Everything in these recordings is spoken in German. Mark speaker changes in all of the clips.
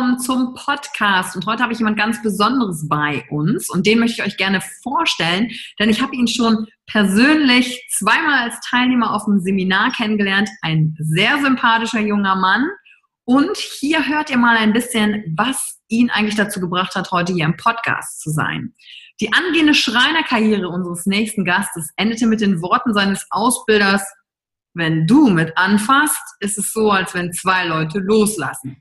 Speaker 1: Willkommen zum Podcast. Und heute habe ich jemand ganz Besonderes bei uns und den möchte ich euch gerne vorstellen, denn ich habe ihn schon persönlich zweimal als Teilnehmer auf einem Seminar kennengelernt. Ein sehr sympathischer junger Mann. Und hier hört ihr mal ein bisschen, was ihn eigentlich dazu gebracht hat, heute hier im Podcast zu sein. Die angehende Schreinerkarriere unseres nächsten Gastes endete mit den Worten seines Ausbilders, wenn du mit anfasst, ist es so, als wenn zwei Leute loslassen.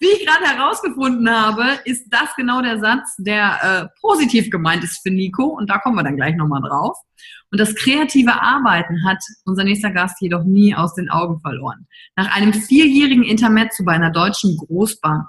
Speaker 1: Wie ich gerade herausgefunden habe, ist das genau der Satz, der äh, positiv gemeint ist für Nico. Und da kommen wir dann gleich nochmal drauf. Und das kreative Arbeiten hat unser nächster Gast jedoch nie aus den Augen verloren. Nach einem vierjährigen Intermezzo bei einer deutschen Großbank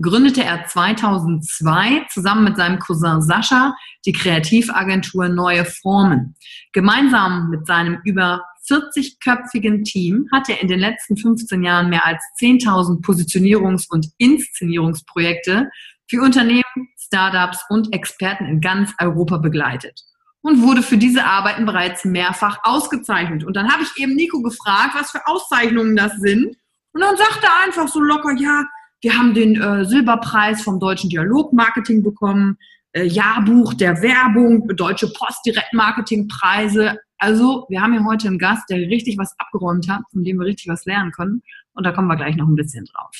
Speaker 1: gründete er 2002 zusammen mit seinem Cousin Sascha die Kreativagentur Neue Formen. Gemeinsam mit seinem über 40-köpfigen Team hat er in den letzten 15 Jahren mehr als 10.000 Positionierungs- und Inszenierungsprojekte für Unternehmen, Startups und Experten in ganz Europa begleitet und wurde für diese Arbeiten bereits mehrfach ausgezeichnet. Und dann habe ich eben Nico gefragt, was für Auszeichnungen das sind. Und dann sagte er einfach so locker, ja, wir haben den äh, Silberpreis vom Deutschen Dialogmarketing bekommen, äh, Jahrbuch der Werbung, Deutsche Post Direktmarketingpreise, also, wir haben hier heute einen Gast, der richtig was abgeräumt hat, von dem wir richtig was lernen können. Und da kommen wir gleich noch ein bisschen drauf.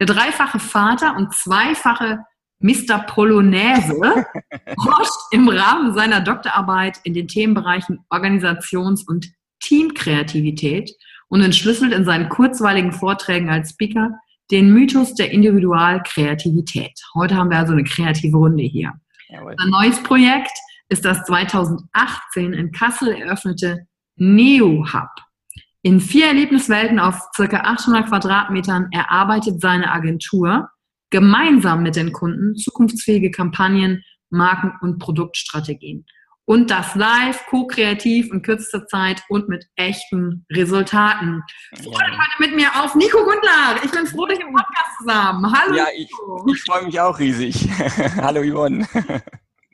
Speaker 1: Der dreifache Vater und zweifache Mr. Polonaise forscht im Rahmen seiner Doktorarbeit in den Themenbereichen Organisations- und Teamkreativität und entschlüsselt in seinen kurzweiligen Vorträgen als Speaker den Mythos der Individualkreativität. Heute haben wir also eine kreative Runde hier. Jawohl. Ein neues Projekt ist das 2018 in Kassel eröffnete Neo Hub. In vier Erlebniswelten auf ca. 800 Quadratmetern erarbeitet seine Agentur gemeinsam mit den Kunden zukunftsfähige Kampagnen, Marken- und Produktstrategien. Und das live, co-kreativ in kürzester Zeit und mit echten Resultaten. Freut euch heute mit mir auf Nico Gundlach. Ich bin froh, dich im Podcast zusammen. Hallo.
Speaker 2: Ja, ich, ich freue mich auch riesig. Hallo Yvonne.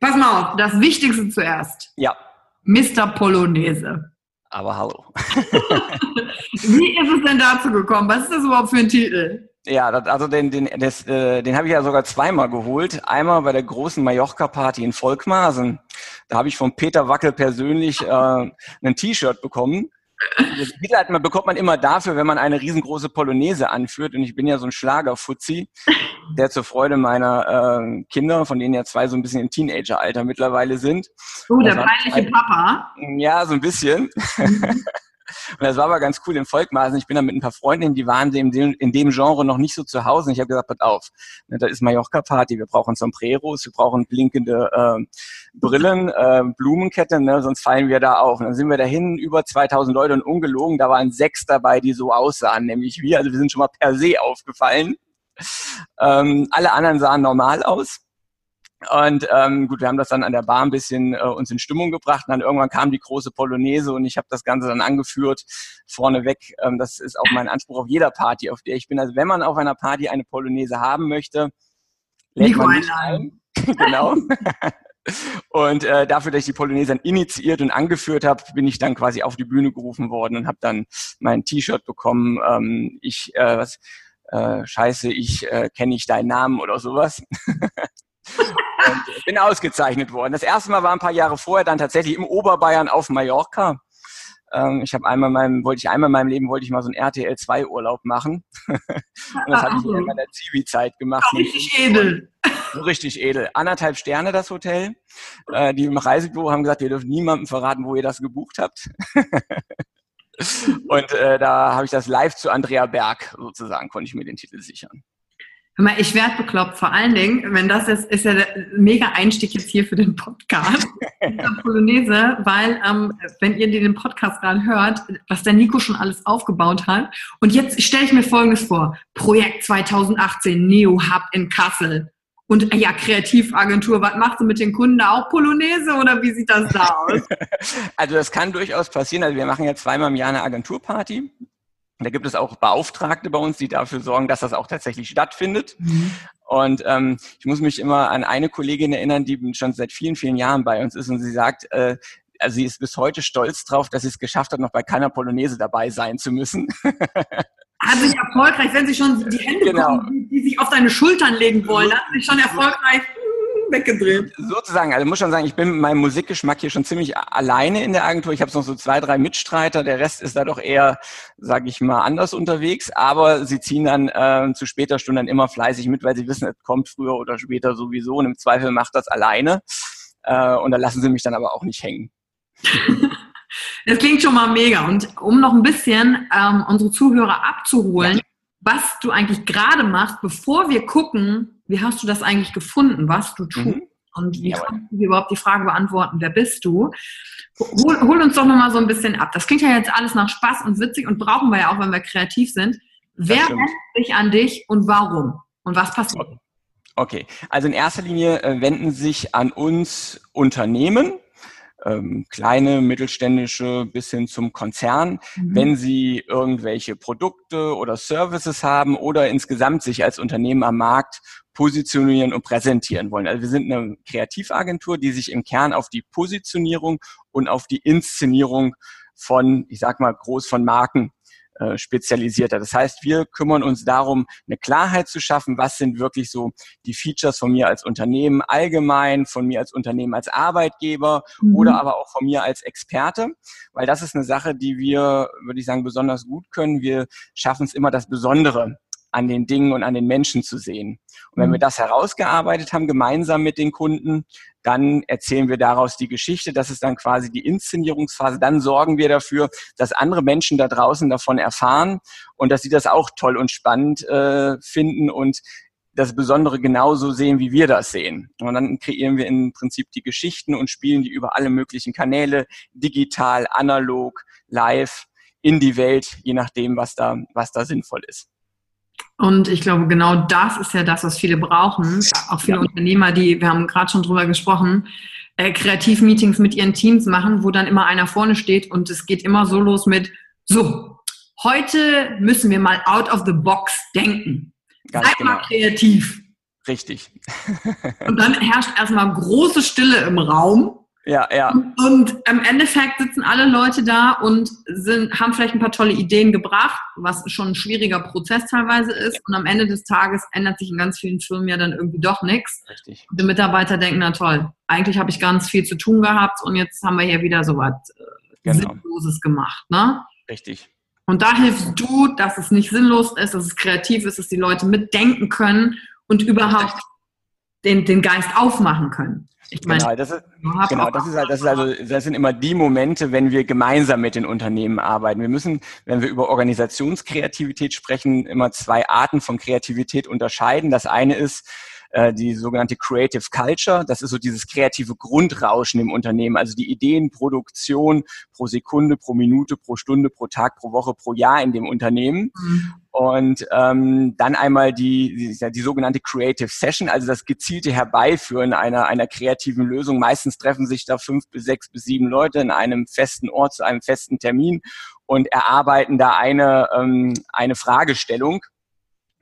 Speaker 1: Pass mal auf, das Wichtigste zuerst.
Speaker 2: Ja.
Speaker 1: Mr. Polonaise.
Speaker 2: Aber hallo.
Speaker 1: Wie ist es denn dazu gekommen? Was ist das überhaupt für ein Titel?
Speaker 2: Ja, das, also den, den, das, äh, den habe ich ja sogar zweimal geholt. Einmal bei der großen Mallorca-Party in Volkmar, ein Da habe ich von Peter Wackel persönlich äh, ein T-Shirt bekommen. Also Titel hat man, bekommt man immer dafür, wenn man eine riesengroße Polonaise anführt. Und ich bin ja so ein Schlagerfuzzi, der zur Freude meiner äh, Kinder, von denen ja zwei so ein bisschen im Teenageralter mittlerweile sind.
Speaker 1: Oh, der peinliche Papa.
Speaker 2: Ja, so ein bisschen. Mhm. Und das war aber ganz cool in Volkmaßen. Ich bin da mit ein paar Freundinnen, die waren in dem, in dem Genre noch nicht so zu Hause. Und ich habe gesagt, pass auf, ne, da ist Mallorca-Party, wir brauchen Sombreros, wir brauchen blinkende äh, Brillen, äh, Blumenkette, ne, sonst fallen wir da auf. Und dann sind wir dahin, über 2000 Leute und ungelogen, da waren sechs dabei, die so aussahen, nämlich wir. Also wir sind schon mal per se aufgefallen. Ähm, alle anderen sahen normal aus. Und ähm, gut, wir haben das dann an der Bar ein bisschen äh, uns in Stimmung gebracht. Und dann irgendwann kam die große Polonaise und ich habe das Ganze dann angeführt vorneweg. Ähm, das ist auch mein Anspruch auf jeder Party, auf der ich bin. Also wenn man auf einer Party eine Polonaise haben möchte, lädt man mich ein. genau. Und äh, dafür, dass ich die Polonaise dann initiiert und angeführt habe, bin ich dann quasi auf die Bühne gerufen worden und habe dann mein T-Shirt bekommen. Ähm, ich, äh, was, äh, scheiße, ich äh, kenne nicht deinen Namen oder sowas. und bin ausgezeichnet worden. Das erste Mal war ein paar Jahre vorher dann tatsächlich im Oberbayern auf Mallorca. Ähm, ich habe einmal meinem, wollte ich einmal in meinem Leben wollte ich mal so einen RTL 2 Urlaub machen. und das habe ich in meiner Zivi-Zeit gemacht.
Speaker 1: richtig edel.
Speaker 2: So richtig edel. Anderthalb Sterne das Hotel. Äh, die im Reisebüro haben gesagt, ihr dürft niemandem verraten, wo ihr das gebucht habt. und äh, da habe ich das live zu Andrea Berg sozusagen, konnte ich mir den Titel sichern.
Speaker 1: Hör mal, ich werde bekloppt. Vor allen Dingen, wenn das jetzt ist ja der mega Einstieg jetzt hier für den Podcast Polonaise, weil ähm, wenn ihr den Podcast gerade hört, was der Nico schon alles aufgebaut hat. Und jetzt stelle ich mir Folgendes vor: Projekt 2018 Neo Hub in Kassel. Und ja, Kreativagentur, was machst du mit den Kunden da auch Polonaise oder wie sieht das da aus?
Speaker 2: Also das kann durchaus passieren. Also wir machen ja zweimal im Jahr eine Agenturparty. Da gibt es auch Beauftragte bei uns, die dafür sorgen, dass das auch tatsächlich stattfindet. Mhm. Und ähm, ich muss mich immer an eine Kollegin erinnern, die schon seit vielen, vielen Jahren bei uns ist und sie sagt, äh, also sie ist bis heute stolz drauf, dass sie es geschafft hat, noch bei keiner Polonaise dabei sein zu müssen.
Speaker 1: Hat sich erfolgreich, wenn sie schon die Hände genau. kommen, die, die sich auf deine Schultern legen wollen, hat sich schon erfolgreich weggedreht.
Speaker 2: Sozusagen, also muss schon sagen, ich bin mit meinem Musikgeschmack hier schon ziemlich alleine in der Agentur. Ich habe noch so zwei, drei Mitstreiter. Der Rest ist da doch eher, sage ich mal, anders unterwegs. Aber sie ziehen dann äh, zu später Stunde dann immer fleißig mit, weil sie wissen, es kommt früher oder später sowieso. Und im Zweifel macht das alleine. Äh, und da lassen sie mich dann aber auch nicht hängen.
Speaker 1: Das klingt schon mal mega. Und um noch ein bisschen ähm, unsere Zuhörer abzuholen, ja. was du eigentlich gerade machst, bevor wir gucken, wie hast du das eigentlich gefunden, was du tust? Mhm. Und wie Jawohl. kannst du dir überhaupt die Frage beantworten, wer bist du? Hol, hol uns doch nochmal so ein bisschen ab. Das klingt ja jetzt alles nach Spaß und witzig und brauchen wir ja auch, wenn wir kreativ sind. Wer wendet sich an dich und warum? Und was passiert?
Speaker 2: Okay, also in erster Linie äh, wenden sich an uns Unternehmen, ähm, kleine, mittelständische bis hin zum Konzern, mhm. wenn sie irgendwelche Produkte oder Services haben oder insgesamt sich als Unternehmen am Markt positionieren und präsentieren wollen. Also wir sind eine Kreativagentur, die sich im Kern auf die Positionierung und auf die Inszenierung von, ich sag mal, groß von Marken äh, spezialisiert hat. Das heißt, wir kümmern uns darum, eine Klarheit zu schaffen, was sind wirklich so die Features von mir als Unternehmen allgemein, von mir als Unternehmen als Arbeitgeber mhm. oder aber auch von mir als Experte, weil das ist eine Sache, die wir, würde ich sagen, besonders gut können. Wir schaffen es immer, das Besondere an den Dingen und an den Menschen zu sehen. Und wenn wir mhm. das herausgearbeitet haben, gemeinsam mit den Kunden, dann erzählen wir daraus die Geschichte. Das ist dann quasi die Inszenierungsphase. Dann sorgen wir dafür, dass andere Menschen da draußen davon erfahren und dass sie das auch toll und spannend äh, finden und das Besondere genauso sehen, wie wir das sehen. Und dann kreieren wir im Prinzip die Geschichten und spielen die über alle möglichen Kanäle, digital, analog, live, in die Welt, je nachdem, was da, was da sinnvoll ist.
Speaker 1: Und ich glaube, genau das ist ja das, was viele brauchen. Auch viele ja. Unternehmer, die, wir haben gerade schon drüber gesprochen, äh, Kreativmeetings mit ihren Teams machen, wo dann immer einer vorne steht und es geht immer so los mit, so, heute müssen wir mal out of the box denken. Ganz Seid genau. mal kreativ.
Speaker 2: Richtig.
Speaker 1: und dann herrscht erstmal große Stille im Raum.
Speaker 2: Ja, ja.
Speaker 1: Und, im Endeffekt sitzen alle Leute da und sind, haben vielleicht ein paar tolle Ideen gebracht, was schon ein schwieriger Prozess teilweise ist. Und am Ende des Tages ändert sich in ganz vielen Firmen ja dann irgendwie doch nichts. Richtig. Die Mitarbeiter denken, na toll, eigentlich habe ich ganz viel zu tun gehabt und jetzt haben wir hier wieder so was äh, genau. Sinnloses gemacht. Ne?
Speaker 2: Richtig.
Speaker 1: Und da hilfst du, dass es nicht sinnlos ist, dass es kreativ ist, dass die Leute mitdenken können und überhaupt den, den Geist aufmachen können.
Speaker 2: Ich meine, genau, das ist, genau, das ist halt, das ist also, das sind immer die Momente, wenn wir gemeinsam mit den Unternehmen arbeiten. Wir müssen, wenn wir über Organisationskreativität sprechen, immer zwei Arten von Kreativität unterscheiden. Das eine ist, äh, die sogenannte Creative Culture. Das ist so dieses kreative Grundrauschen im Unternehmen, also die Ideenproduktion pro Sekunde, pro Minute, pro Stunde, pro Tag, pro Woche, pro Jahr in dem Unternehmen. Mhm. Und ähm, dann einmal die, die, die sogenannte Creative Session, also das gezielte Herbeiführen einer, einer kreativen Lösung. Meistens treffen sich da fünf bis sechs bis sieben Leute in einem festen Ort zu einem festen Termin und erarbeiten da eine, ähm, eine Fragestellung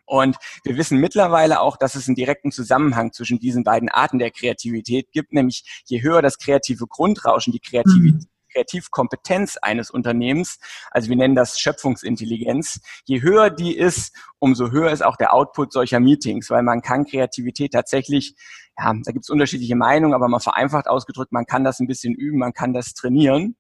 Speaker 2: und wir wissen mittlerweile auch, dass es einen direkten Zusammenhang zwischen diesen beiden Arten der Kreativität gibt, nämlich je höher das kreative Grundrauschen, die Kreativität, mhm. Kreativkompetenz eines Unternehmens, also wir nennen das Schöpfungsintelligenz, je höher die ist, umso höher ist auch der Output solcher Meetings, weil man kann Kreativität tatsächlich, ja, da gibt es unterschiedliche Meinungen, aber mal vereinfacht ausgedrückt, man kann das ein bisschen üben, man kann das trainieren.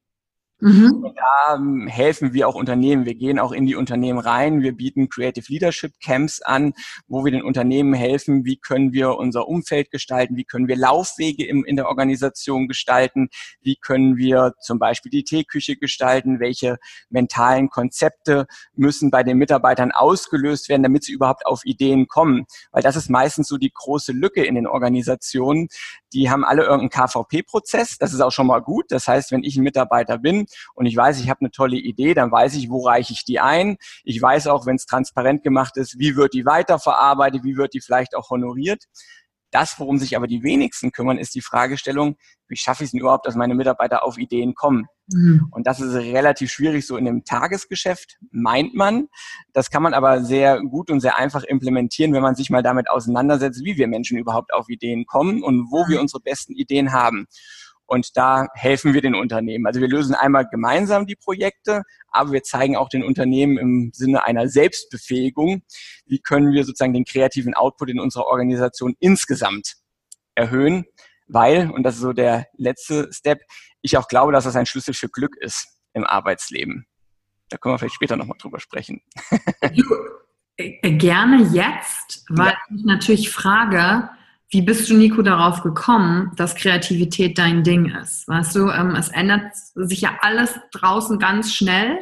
Speaker 2: Mhm. Da ähm, helfen wir auch Unternehmen. Wir gehen auch in die Unternehmen rein. Wir bieten Creative Leadership Camps an, wo wir den Unternehmen helfen, wie können wir unser Umfeld gestalten, wie können wir Laufwege im, in der Organisation gestalten, wie können wir zum Beispiel die Teeküche gestalten, welche mentalen Konzepte müssen bei den Mitarbeitern ausgelöst werden, damit sie überhaupt auf Ideen kommen. Weil das ist meistens so die große Lücke in den Organisationen. Die haben alle irgendeinen KVP-Prozess. Das ist auch schon mal gut. Das heißt, wenn ich ein Mitarbeiter bin, und ich weiß, ich habe eine tolle Idee, dann weiß ich, wo reiche ich die ein. Ich weiß auch, wenn es transparent gemacht ist, wie wird die weiterverarbeitet, wie wird die vielleicht auch honoriert. Das, worum sich aber die wenigsten kümmern, ist die Fragestellung, wie schaffe ich es denn überhaupt, dass meine Mitarbeiter auf Ideen kommen? Mhm. Und das ist relativ schwierig so in dem Tagesgeschäft, meint man. Das kann man aber sehr gut und sehr einfach implementieren, wenn man sich mal damit auseinandersetzt, wie wir Menschen überhaupt auf Ideen kommen und wo wir unsere besten Ideen haben. Und da helfen wir den Unternehmen. Also wir lösen einmal gemeinsam die Projekte, aber wir zeigen auch den Unternehmen im Sinne einer Selbstbefähigung, wie können wir sozusagen den kreativen Output in unserer Organisation insgesamt erhöhen, weil, und das ist so der letzte Step, ich auch glaube, dass das ein Schlüssel für Glück ist im Arbeitsleben. Da können wir vielleicht später nochmal drüber sprechen.
Speaker 1: Äh, gerne jetzt, weil ja. ich natürlich frage, wie bist du, Nico, darauf gekommen, dass Kreativität dein Ding ist? Weißt du, ähm, es ändert sich ja alles draußen ganz schnell.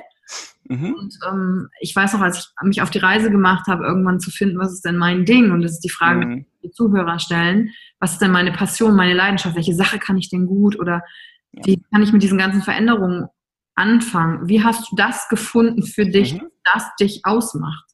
Speaker 1: Mhm. Und ähm, ich weiß noch, als ich mich auf die Reise gemacht habe, irgendwann zu finden, was ist denn mein Ding? Und das ist die Frage, mhm. die die Zuhörer stellen. Was ist denn meine Passion, meine Leidenschaft? Welche Sache kann ich denn gut? Oder ja. wie kann ich mit diesen ganzen Veränderungen anfangen? Wie hast du das gefunden für dich, mhm. das dich ausmacht?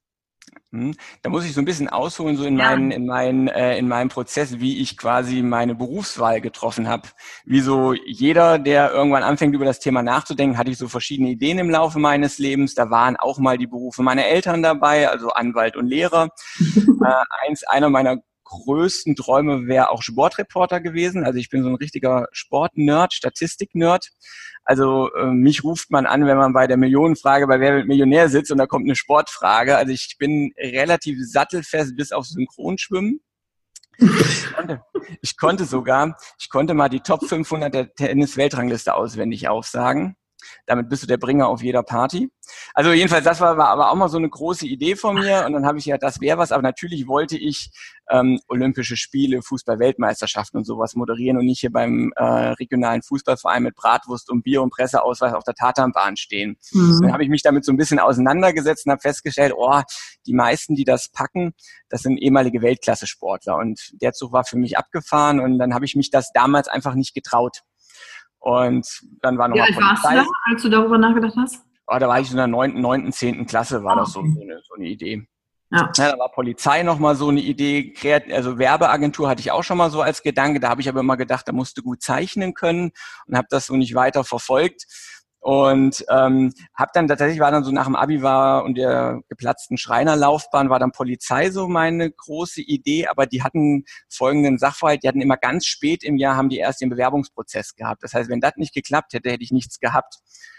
Speaker 2: Hm? Da muss ich so ein bisschen ausholen, so in, ja. meinen, in, meinen, äh, in meinem Prozess, wie ich quasi meine Berufswahl getroffen habe. Wie so jeder, der irgendwann anfängt, über das Thema nachzudenken, hatte ich so verschiedene Ideen im Laufe meines Lebens. Da waren auch mal die Berufe meiner Eltern dabei, also Anwalt und Lehrer. äh, eins, einer meiner größten Träume wäre auch Sportreporter gewesen. Also ich bin so ein richtiger Sportnerd, Statistik-Nerd. Also äh, mich ruft man an, wenn man bei der Millionenfrage bei Wer wird Millionär sitzt und da kommt eine Sportfrage. Also ich bin relativ sattelfest bis auf Synchronschwimmen. Ich konnte, ich konnte sogar, ich konnte mal die Top 500 der Tennis-Weltrangliste auswendig aufsagen. Damit bist du der Bringer auf jeder Party. Also jedenfalls, das war, war aber auch mal so eine große Idee von mir. Und dann habe ich ja, das wäre was. Aber natürlich wollte ich ähm, Olympische Spiele, Fußball-Weltmeisterschaften und sowas moderieren und nicht hier beim äh, regionalen Fußballverein mit Bratwurst und Bier und Presseausweis auf der Tatanbahn stehen. Mhm. Dann habe ich mich damit so ein bisschen auseinandergesetzt und habe festgestellt, oh, die meisten, die das packen, das sind ehemalige Weltklasse-Sportler. Und der Zug war für mich abgefahren und dann habe ich mich das damals einfach nicht getraut. Und dann war noch
Speaker 1: Wie alt warst du da, als du darüber nachgedacht hast?
Speaker 2: Oh, da war ich in der neunten, neunten, zehnten Klasse, war oh, das so, so, eine, so eine Idee. Ja. ja. da war Polizei noch mal so eine Idee, also Werbeagentur hatte ich auch schon mal so als Gedanke, da habe ich aber immer gedacht, da musst du gut zeichnen können und habe das so nicht weiter verfolgt. Und ähm, habe dann tatsächlich war dann so nach dem Abi war und der geplatzten Schreinerlaufbahn war dann Polizei so meine große Idee, aber die hatten folgenden Sachverhalt, die hatten immer ganz spät im Jahr haben die erst den Bewerbungsprozess gehabt. Das heißt, wenn das nicht geklappt hätte, hätte ich nichts gehabt.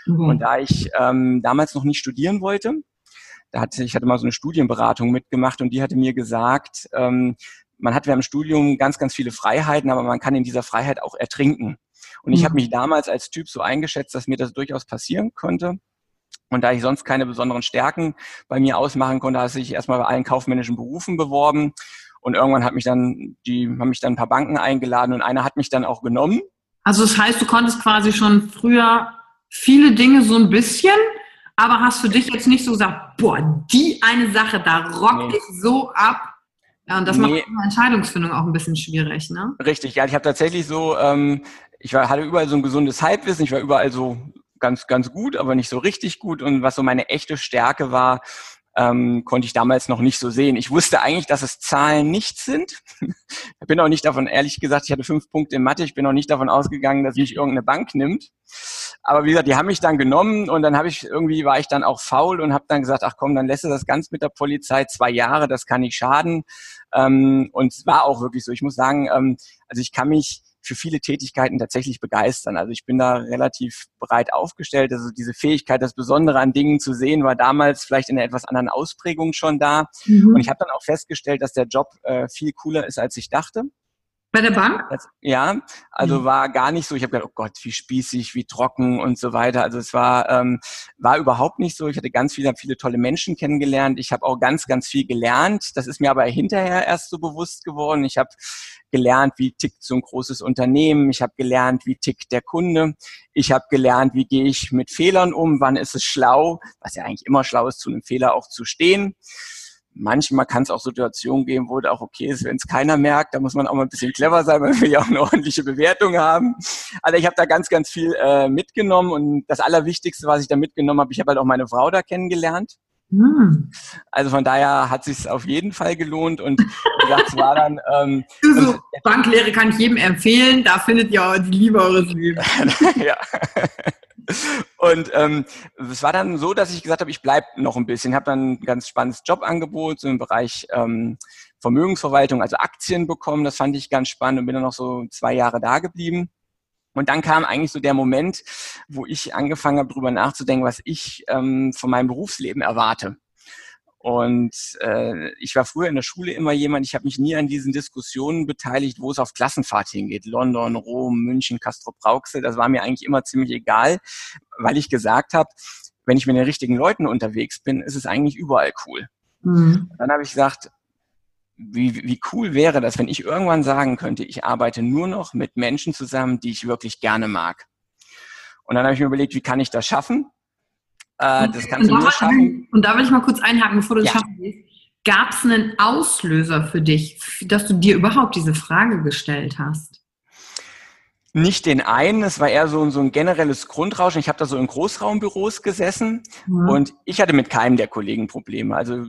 Speaker 2: Mhm. Und da ich ähm, damals noch nicht studieren wollte, da hatte ich hatte mal so eine Studienberatung mitgemacht und die hatte mir gesagt, ähm, man hat während dem Studium ganz, ganz viele Freiheiten, aber man kann in dieser Freiheit auch ertrinken. Und ich habe mhm. mich damals als Typ so eingeschätzt, dass mir das durchaus passieren konnte. Und da ich sonst keine besonderen Stärken bei mir ausmachen konnte, habe ich erstmal bei allen kaufmännischen Berufen beworben. Und irgendwann hat mich dann, die haben mich dann ein paar Banken eingeladen und einer hat mich dann auch genommen.
Speaker 1: Also das heißt, du konntest quasi schon früher viele Dinge so ein bisschen, aber hast für dich jetzt nicht so gesagt, boah, die eine Sache, da rock nee. ich so ab. Ja, und das nee. macht die Entscheidungsfindung auch ein bisschen schwierig, ne?
Speaker 2: Richtig, ja, ich habe tatsächlich so, ähm, ich war, hatte überall so ein gesundes Halbwissen, ich war überall so ganz, ganz gut, aber nicht so richtig gut. Und was so meine echte Stärke war, ähm, konnte ich damals noch nicht so sehen. Ich wusste eigentlich, dass es Zahlen nicht sind. ich bin auch nicht davon, ehrlich gesagt, ich hatte fünf Punkte in Mathe, ich bin auch nicht davon ausgegangen, dass mich irgendeine Bank nimmt. Aber wie gesagt, die haben mich dann genommen und dann habe ich irgendwie war ich dann auch faul und habe dann gesagt, ach komm, dann lässt du das ganz mit der Polizei zwei Jahre, das kann nicht schaden. Ähm, und es war auch wirklich so. Ich muss sagen, ähm, also ich kann mich für viele Tätigkeiten tatsächlich begeistern. Also ich bin da relativ breit aufgestellt. Also diese Fähigkeit, das Besondere an Dingen zu sehen, war damals vielleicht in einer etwas anderen Ausprägung schon da. Mhm. Und ich habe dann auch festgestellt, dass der Job äh, viel cooler ist, als ich dachte.
Speaker 1: Bei der Bank?
Speaker 2: Ja, also mhm. war gar nicht so. Ich habe gedacht, oh Gott, wie spießig, wie trocken und so weiter. Also es war ähm, war überhaupt nicht so. Ich hatte ganz viele viele tolle Menschen kennengelernt. Ich habe auch ganz ganz viel gelernt. Das ist mir aber hinterher erst so bewusst geworden. Ich habe gelernt, wie tickt so ein großes Unternehmen. Ich habe gelernt, wie tickt der Kunde. Ich habe gelernt, wie gehe ich mit Fehlern um. Wann ist es schlau, was ja eigentlich immer schlau ist, zu einem Fehler auch zu stehen manchmal kann es auch Situationen geben, wo es auch okay ist, wenn es keiner merkt. Da muss man auch mal ein bisschen clever sein, weil wir ja auch eine ordentliche Bewertung haben. Also ich habe da ganz, ganz viel äh, mitgenommen und das Allerwichtigste, was ich da mitgenommen habe, ich habe halt auch meine Frau da kennengelernt. Hm. Also von daher hat sich auf jeden Fall gelohnt und wie gesagt, es war dann. Ähm,
Speaker 1: so, Banklehre kann ich jedem empfehlen. Da findet ihr auch die Liebe eures Lebens. ja.
Speaker 2: Und ähm, es war dann so, dass ich gesagt habe, ich bleibe noch ein bisschen. Habe dann ein ganz spannendes Jobangebot so im Bereich ähm, Vermögensverwaltung, also Aktien bekommen. Das fand ich ganz spannend und bin dann noch so zwei Jahre da geblieben. Und dann kam eigentlich so der Moment, wo ich angefangen habe, darüber nachzudenken, was ich ähm, von meinem Berufsleben erwarte. Und äh, ich war früher in der Schule immer jemand, ich habe mich nie an diesen Diskussionen beteiligt, wo es auf Klassenfahrt hingeht. London, Rom, München, Castro Brauxel, das war mir eigentlich immer ziemlich egal, weil ich gesagt habe, wenn ich mit den richtigen Leuten unterwegs bin, ist es eigentlich überall cool. Mhm. Dann habe ich gesagt, wie, wie cool wäre das, wenn ich irgendwann sagen könnte, ich arbeite nur noch mit Menschen zusammen, die ich wirklich gerne mag. Und dann habe ich mir überlegt, wie kann ich das schaffen?
Speaker 1: Äh, das kannst du nur schaffen. Und da will ich mal kurz einhaken, bevor du das ja. schaffen willst. Gab es einen Auslöser für dich, dass du dir überhaupt diese Frage gestellt hast?
Speaker 2: Nicht den einen, es war eher so, so ein generelles Grundrauschen. Ich habe da so in Großraumbüros gesessen mhm. und ich hatte mit keinem der Kollegen Probleme. Also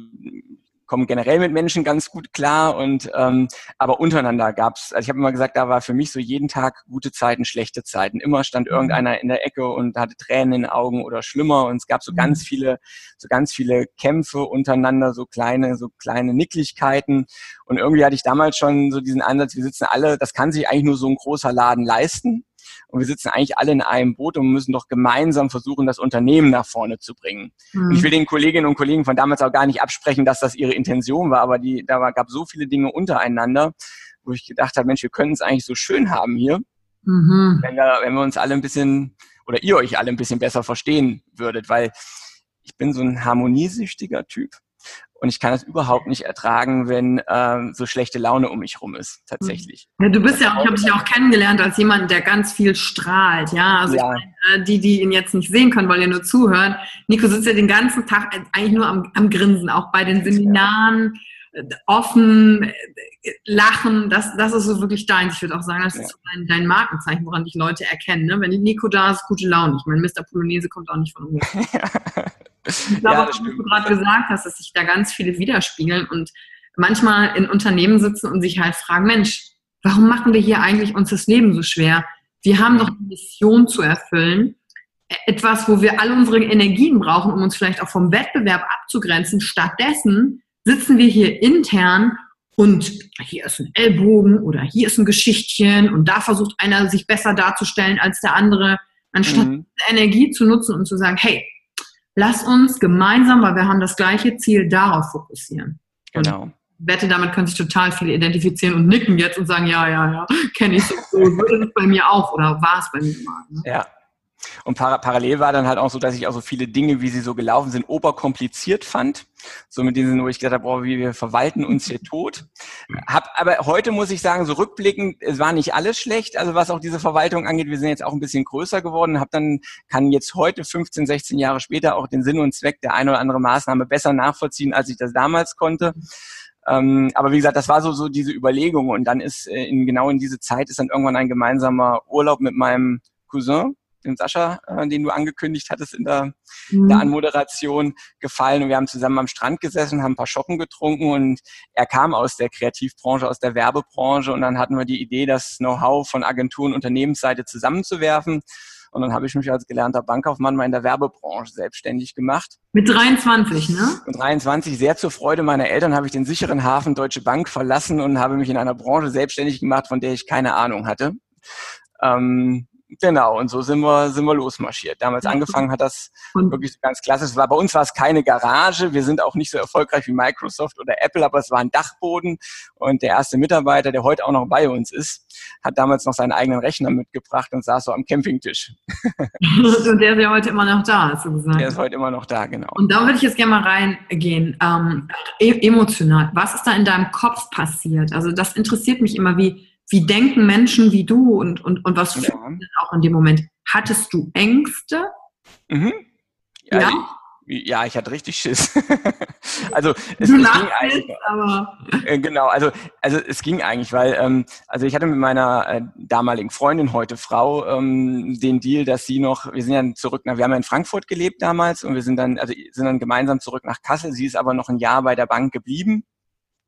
Speaker 2: komme generell mit Menschen ganz gut klar und ähm, aber untereinander gab's, also ich habe immer gesagt, da war für mich so jeden Tag gute Zeiten, schlechte Zeiten. Immer stand mhm. irgendeiner in der Ecke und hatte Tränen in den Augen oder schlimmer und es gab so ganz mhm. viele, so ganz viele Kämpfe untereinander, so kleine, so kleine Nicklichkeiten und irgendwie hatte ich damals schon so diesen Ansatz, wir sitzen alle, das kann sich eigentlich nur so ein großer Laden leisten und wir sitzen eigentlich alle in einem Boot und müssen doch gemeinsam versuchen, das Unternehmen nach vorne zu bringen. Mhm. Und ich will den Kolleginnen und Kollegen von damals auch gar nicht absprechen, dass das ihre Intention war, aber die, da gab so viele Dinge untereinander, wo ich gedacht habe, Mensch, wir können es eigentlich so schön haben hier, mhm. wenn, wir, wenn wir uns alle ein bisschen oder ihr euch alle ein bisschen besser verstehen würdet, weil ich bin so ein harmoniesüchtiger Typ. Und ich kann es überhaupt nicht ertragen, wenn ähm, so schlechte Laune um mich rum ist, tatsächlich.
Speaker 1: Ja, du bist ja, ich habe dich ja auch kennengelernt als jemand, der ganz viel strahlt, ja. Also ja. Meine, äh, die, die ihn jetzt nicht sehen können, weil ihr nur zuhören. Nico sitzt ja den ganzen Tag eigentlich nur am, am Grinsen, auch bei den Seminaren, äh, offen, äh, lachen, das, das ist so wirklich deins. Ich würde auch sagen, das ist so dein, dein, Markenzeichen, woran dich Leute erkennen. Ne? Wenn Nico da ist, gute Laune. Ich meine, Mr. Polonaise kommt auch nicht von ungefähr. Ich glaube, ja, was du gerade gesagt hast, dass sich da ganz viele widerspiegeln und manchmal in Unternehmen sitzen und sich halt fragen, Mensch, warum machen wir hier eigentlich uns das Leben so schwer? Wir haben doch eine Mission zu erfüllen. etwas, wo wir all unsere Energien brauchen, um uns vielleicht auch vom Wettbewerb abzugrenzen. Stattdessen sitzen wir hier intern und hier ist ein Ellbogen oder hier ist ein Geschichtchen und da versucht einer sich besser darzustellen als der andere, anstatt mhm. Energie zu nutzen und zu sagen, hey, lass uns gemeinsam, weil wir haben das gleiche Ziel, darauf fokussieren. Genau. Und wette, damit können sich total viele identifizieren und nicken jetzt und sagen, ja, ja, ja, kenne ich so. So ist es bei mir auch oder war es bei mir mal.
Speaker 2: Ne? Ja, und par parallel war dann halt auch so, dass ich auch so viele Dinge, wie sie so gelaufen sind, oberkompliziert fand. So mit denen, wo ich gedacht habe, boah, wir verwalten uns hier tot. Hab, aber heute muss ich sagen, so rückblickend, es war nicht alles schlecht. Also was auch diese Verwaltung angeht, wir sind jetzt auch ein bisschen größer geworden. Hab dann, kann jetzt heute, 15, 16 Jahre später, auch den Sinn und Zweck der eine oder andere Maßnahme besser nachvollziehen, als ich das damals konnte. Ähm, aber wie gesagt, das war so, so diese Überlegung. Und dann ist äh, in, genau in diese Zeit ist dann irgendwann ein gemeinsamer Urlaub mit meinem Cousin den Sascha, äh, den du angekündigt hattest in der, mhm. der Anmoderation, gefallen. Und wir haben zusammen am Strand gesessen, haben ein paar Schoppen getrunken und er kam aus der Kreativbranche, aus der Werbebranche und dann hatten wir die Idee, das Know-how von Agentur und Unternehmensseite zusammenzuwerfen. Und dann habe ich mich als gelernter Bankkaufmann mal in der Werbebranche selbstständig gemacht.
Speaker 1: Mit 23, ne?
Speaker 2: Mit 23, sehr zur Freude meiner Eltern, habe ich den sicheren Hafen Deutsche Bank verlassen und habe mich in einer Branche selbstständig gemacht, von der ich keine Ahnung hatte. Ähm, Genau, und so sind wir, sind wir losmarschiert. Damals angefangen hat das wirklich ganz klassisch. War, bei uns war es keine Garage. Wir sind auch nicht so erfolgreich wie Microsoft oder Apple, aber es war ein Dachboden. Und der erste Mitarbeiter, der heute auch noch bei uns ist, hat damals noch seinen eigenen Rechner mitgebracht und saß so am Campingtisch.
Speaker 1: und der ist ja heute immer noch da, hast du gesagt.
Speaker 2: Der ist heute immer noch da, genau.
Speaker 1: Und da würde ich jetzt gerne mal reingehen. Ähm, e emotional. Was ist da in deinem Kopf passiert? Also das interessiert mich immer, wie, wie denken Menschen wie du und, und, und was ja. auch in dem Moment? Hattest du Ängste?
Speaker 2: Mhm. Ja, ja? Ich, ja, ich hatte richtig Schiss. also es, du es ging eigentlich, aber äh, genau, also also es ging eigentlich, weil ähm, also ich hatte mit meiner äh, damaligen Freundin heute Frau ähm, den Deal, dass sie noch, wir sind ja zurück nach, wir haben ja in Frankfurt gelebt damals und wir sind dann also sind dann gemeinsam zurück nach Kassel. Sie ist aber noch ein Jahr bei der Bank geblieben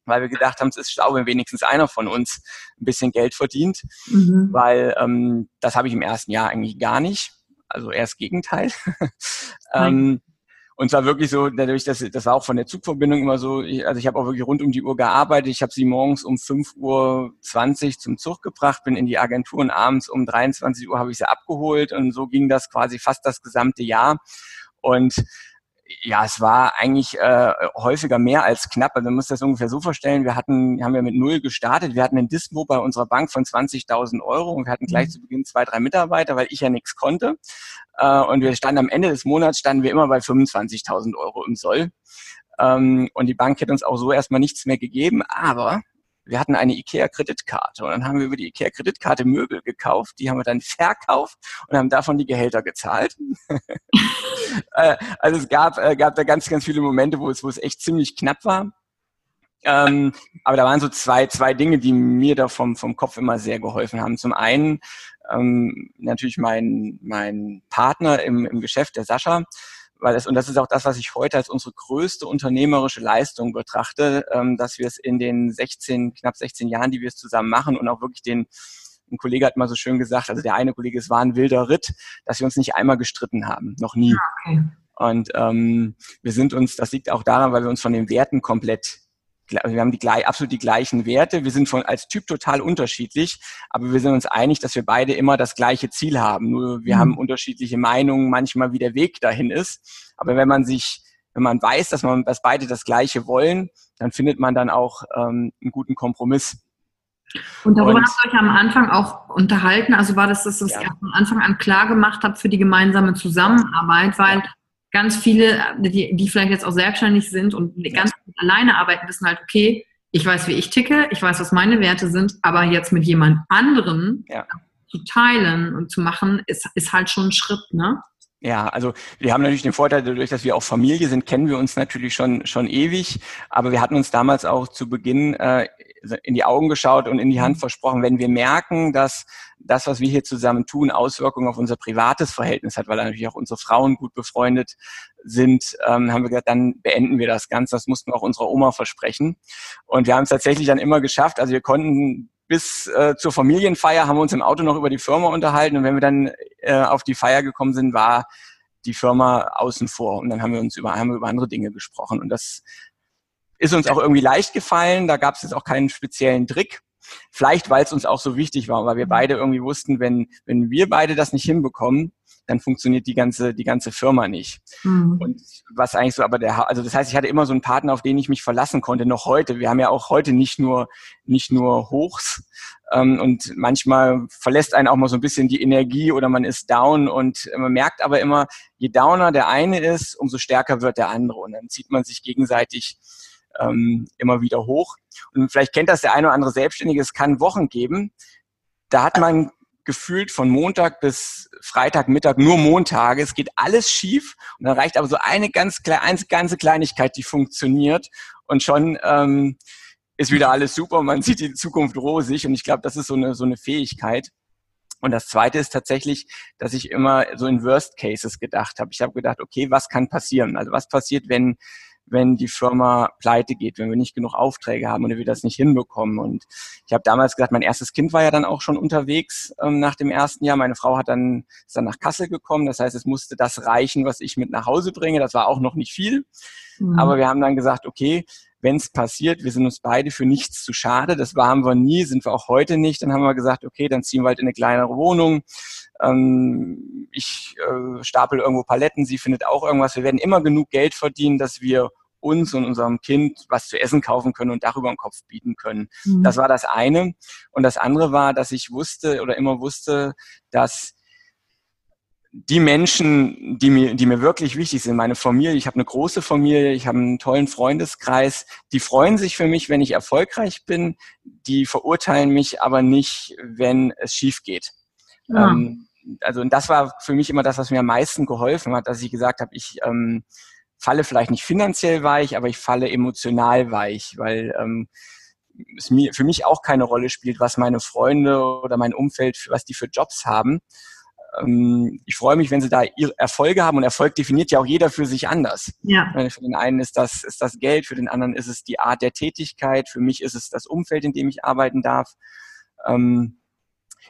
Speaker 2: weil wir gedacht haben, es ist schlau, wenn wenigstens einer von uns ein bisschen Geld verdient, mhm. weil ähm, das habe ich im ersten Jahr eigentlich gar nicht. Also eher das Gegenteil. ähm, und zwar wirklich so, dadurch, dass das war auch von der Zugverbindung immer so, ich, also ich habe auch wirklich rund um die Uhr gearbeitet. Ich habe sie morgens um 5.20 Uhr zum Zug gebracht, bin in die Agentur und abends um 23 Uhr habe ich sie abgeholt und so ging das quasi fast das gesamte Jahr. Und ja, es war eigentlich äh, häufiger mehr als knapp. Also man muss das ungefähr so vorstellen. Wir hatten, haben ja mit null gestartet. Wir hatten ein Dispo bei unserer Bank von 20.000 Euro und wir hatten gleich mhm. zu Beginn zwei, drei Mitarbeiter, weil ich ja nichts konnte. Äh, und wir standen am Ende des Monats standen wir immer bei 25.000 Euro im Soll. Ähm, und die Bank hätte uns auch so erstmal nichts mehr gegeben. Aber wir hatten eine IKEA-Kreditkarte und dann haben wir über die IKEA-Kreditkarte Möbel gekauft, die haben wir dann verkauft und haben davon die Gehälter gezahlt. Äh, also es gab, äh, gab da ganz, ganz viele Momente, wo es, wo es echt ziemlich knapp war. Ähm, aber da waren so zwei, zwei Dinge, die mir da vom, vom Kopf immer sehr geholfen haben. Zum einen ähm, natürlich mein, mein Partner im, im Geschäft, der Sascha, weil es, und das ist auch das, was ich heute als unsere größte unternehmerische Leistung betrachte, ähm, dass wir es in den 16, knapp 16 Jahren, die wir es zusammen machen und auch wirklich den, ein Kollege hat mal so schön gesagt, also der eine Kollege, es war ein wilder Ritt, dass wir uns nicht einmal gestritten haben, noch nie. Ah, okay. Und ähm, wir sind uns, das liegt auch daran, weil wir uns von den Werten komplett wir haben die absolut die gleichen Werte. Wir sind von als Typ total unterschiedlich, aber wir sind uns einig, dass wir beide immer das gleiche Ziel haben. Nur wir mhm. haben unterschiedliche Meinungen, manchmal wie der Weg dahin ist. Aber wenn man sich, wenn man weiß, dass man, dass beide das Gleiche wollen, dann findet man dann auch ähm, einen guten Kompromiss.
Speaker 1: Und darüber und, habt ihr euch am Anfang auch unterhalten. Also war das, dass ihr ja. von Anfang an klar gemacht habt für die gemeinsame Zusammenarbeit, weil ganz viele, die, die vielleicht jetzt auch selbstständig sind und ganz alleine arbeiten, wissen halt, okay, ich weiß, wie ich ticke, ich weiß, was meine Werte sind, aber jetzt mit jemand anderem ja. zu teilen und zu machen, ist, ist halt schon ein Schritt, ne?
Speaker 2: Ja, also wir haben natürlich den Vorteil, dadurch, dass wir auch Familie sind, kennen wir uns natürlich schon schon ewig. Aber wir hatten uns damals auch zu Beginn äh, in die Augen geschaut und in die Hand mhm. versprochen, wenn wir merken, dass das, was wir hier zusammen tun, Auswirkungen auf unser privates Verhältnis hat, weil natürlich auch unsere Frauen gut befreundet sind, ähm, haben wir gesagt, dann beenden wir das Ganze. Das mussten wir auch unserer Oma versprechen. Und wir haben es tatsächlich dann immer geschafft. Also wir konnten bis äh, zur Familienfeier haben wir uns im Auto noch über die Firma unterhalten und wenn wir dann äh, auf die Feier gekommen sind, war die Firma außen vor und dann haben wir uns über, haben wir über andere Dinge gesprochen und das ist uns auch irgendwie leicht gefallen. Da gab es jetzt auch keinen speziellen Trick. Vielleicht, weil es uns auch so wichtig war, weil wir beide irgendwie wussten, wenn, wenn wir beide das nicht hinbekommen, dann funktioniert die ganze, die ganze Firma nicht. Mhm. Und was eigentlich so, aber der, also das heißt, ich hatte immer so einen Partner, auf den ich mich verlassen konnte, noch heute. Wir haben ja auch heute nicht nur, nicht nur Hochs. Ähm, und manchmal verlässt einen auch mal so ein bisschen die Energie oder man ist down und man merkt aber immer, je downer der eine ist, umso stärker wird der andere. Und dann zieht man sich gegenseitig ähm, immer wieder hoch. Und vielleicht kennt das der eine oder andere Selbstständige, es kann Wochen geben, da hat man gefühlt von Montag bis Freitagmittag nur Montage. Es geht alles schief und dann reicht aber so eine ganz, eine ganze Kleinigkeit, die funktioniert und schon ähm, ist wieder alles super. Man sieht die Zukunft rosig und ich glaube, das ist so eine, so eine Fähigkeit. Und das Zweite ist tatsächlich, dass ich immer so in Worst Cases gedacht habe. Ich habe gedacht, okay, was kann passieren? Also was passiert, wenn wenn die Firma pleite geht, wenn wir nicht genug Aufträge haben und wir das nicht hinbekommen. Und ich habe damals gesagt, mein erstes Kind war ja dann auch schon unterwegs ähm, nach dem ersten Jahr. Meine Frau hat dann, ist dann nach Kassel gekommen. Das heißt, es musste das reichen, was ich mit nach Hause bringe. Das war auch noch nicht viel. Mhm. Aber wir haben dann gesagt, okay, wenn es passiert, wir sind uns beide für nichts zu schade. Das waren wir nie, sind wir auch heute nicht. Dann haben wir gesagt, okay, dann ziehen wir halt in eine kleinere Wohnung. Ähm, ich äh, stapel irgendwo Paletten, sie findet auch irgendwas. Wir werden immer genug Geld verdienen, dass wir uns und unserem Kind was zu essen kaufen können und darüber im Kopf bieten können. Mhm. Das war das eine. Und das andere war, dass ich wusste oder immer wusste, dass die Menschen, die mir, die mir wirklich wichtig sind, meine Familie, ich habe eine große Familie, ich habe einen tollen Freundeskreis, die freuen sich für mich, wenn ich erfolgreich bin, die verurteilen mich aber nicht, wenn es schief geht. Ja. Ähm, also und das war für mich immer das, was mir am meisten geholfen hat, dass ich gesagt habe, ich ähm, falle vielleicht nicht finanziell weich, aber ich falle emotional weich, weil ähm, es mir, für mich auch keine Rolle spielt, was meine Freunde oder mein Umfeld, was die für Jobs haben ähm, ich freue mich, wenn sie da Erfolge haben und Erfolg definiert ja auch jeder für sich anders. Ja. Für den einen ist das, ist das Geld, für den anderen ist es die Art der Tätigkeit, für mich ist es das Umfeld, in dem ich arbeiten darf. Ähm,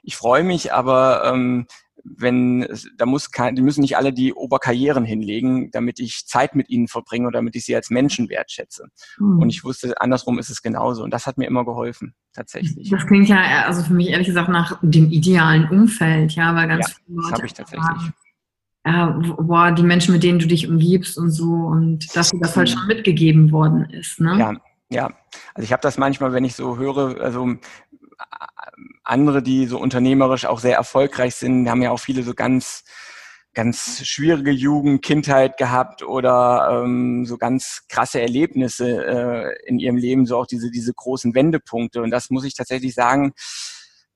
Speaker 2: ich freue mich, aber ähm, wenn da muss kein, die müssen nicht alle die Oberkarrieren hinlegen, damit ich Zeit mit ihnen verbringe oder damit ich sie als Menschen wertschätze. Mhm. Und ich wusste, andersrum ist es genauso. Und das hat mir immer geholfen, tatsächlich.
Speaker 1: Das klingt ja, also für mich ehrlich gesagt nach dem idealen Umfeld, ja, weil ganz
Speaker 2: ja, viele Leute das habe ich tatsächlich.
Speaker 1: Äh, boah, die Menschen, mit denen du dich umgibst und so und dass dir das halt schon mitgegeben worden ist, ne?
Speaker 2: Ja, ja. Also ich habe das manchmal, wenn ich so höre, also andere, die so unternehmerisch auch sehr erfolgreich sind, haben ja auch viele so ganz ganz schwierige Jugend, Kindheit gehabt oder ähm, so ganz krasse Erlebnisse äh, in ihrem Leben, so auch diese diese großen Wendepunkte. Und das muss ich tatsächlich sagen.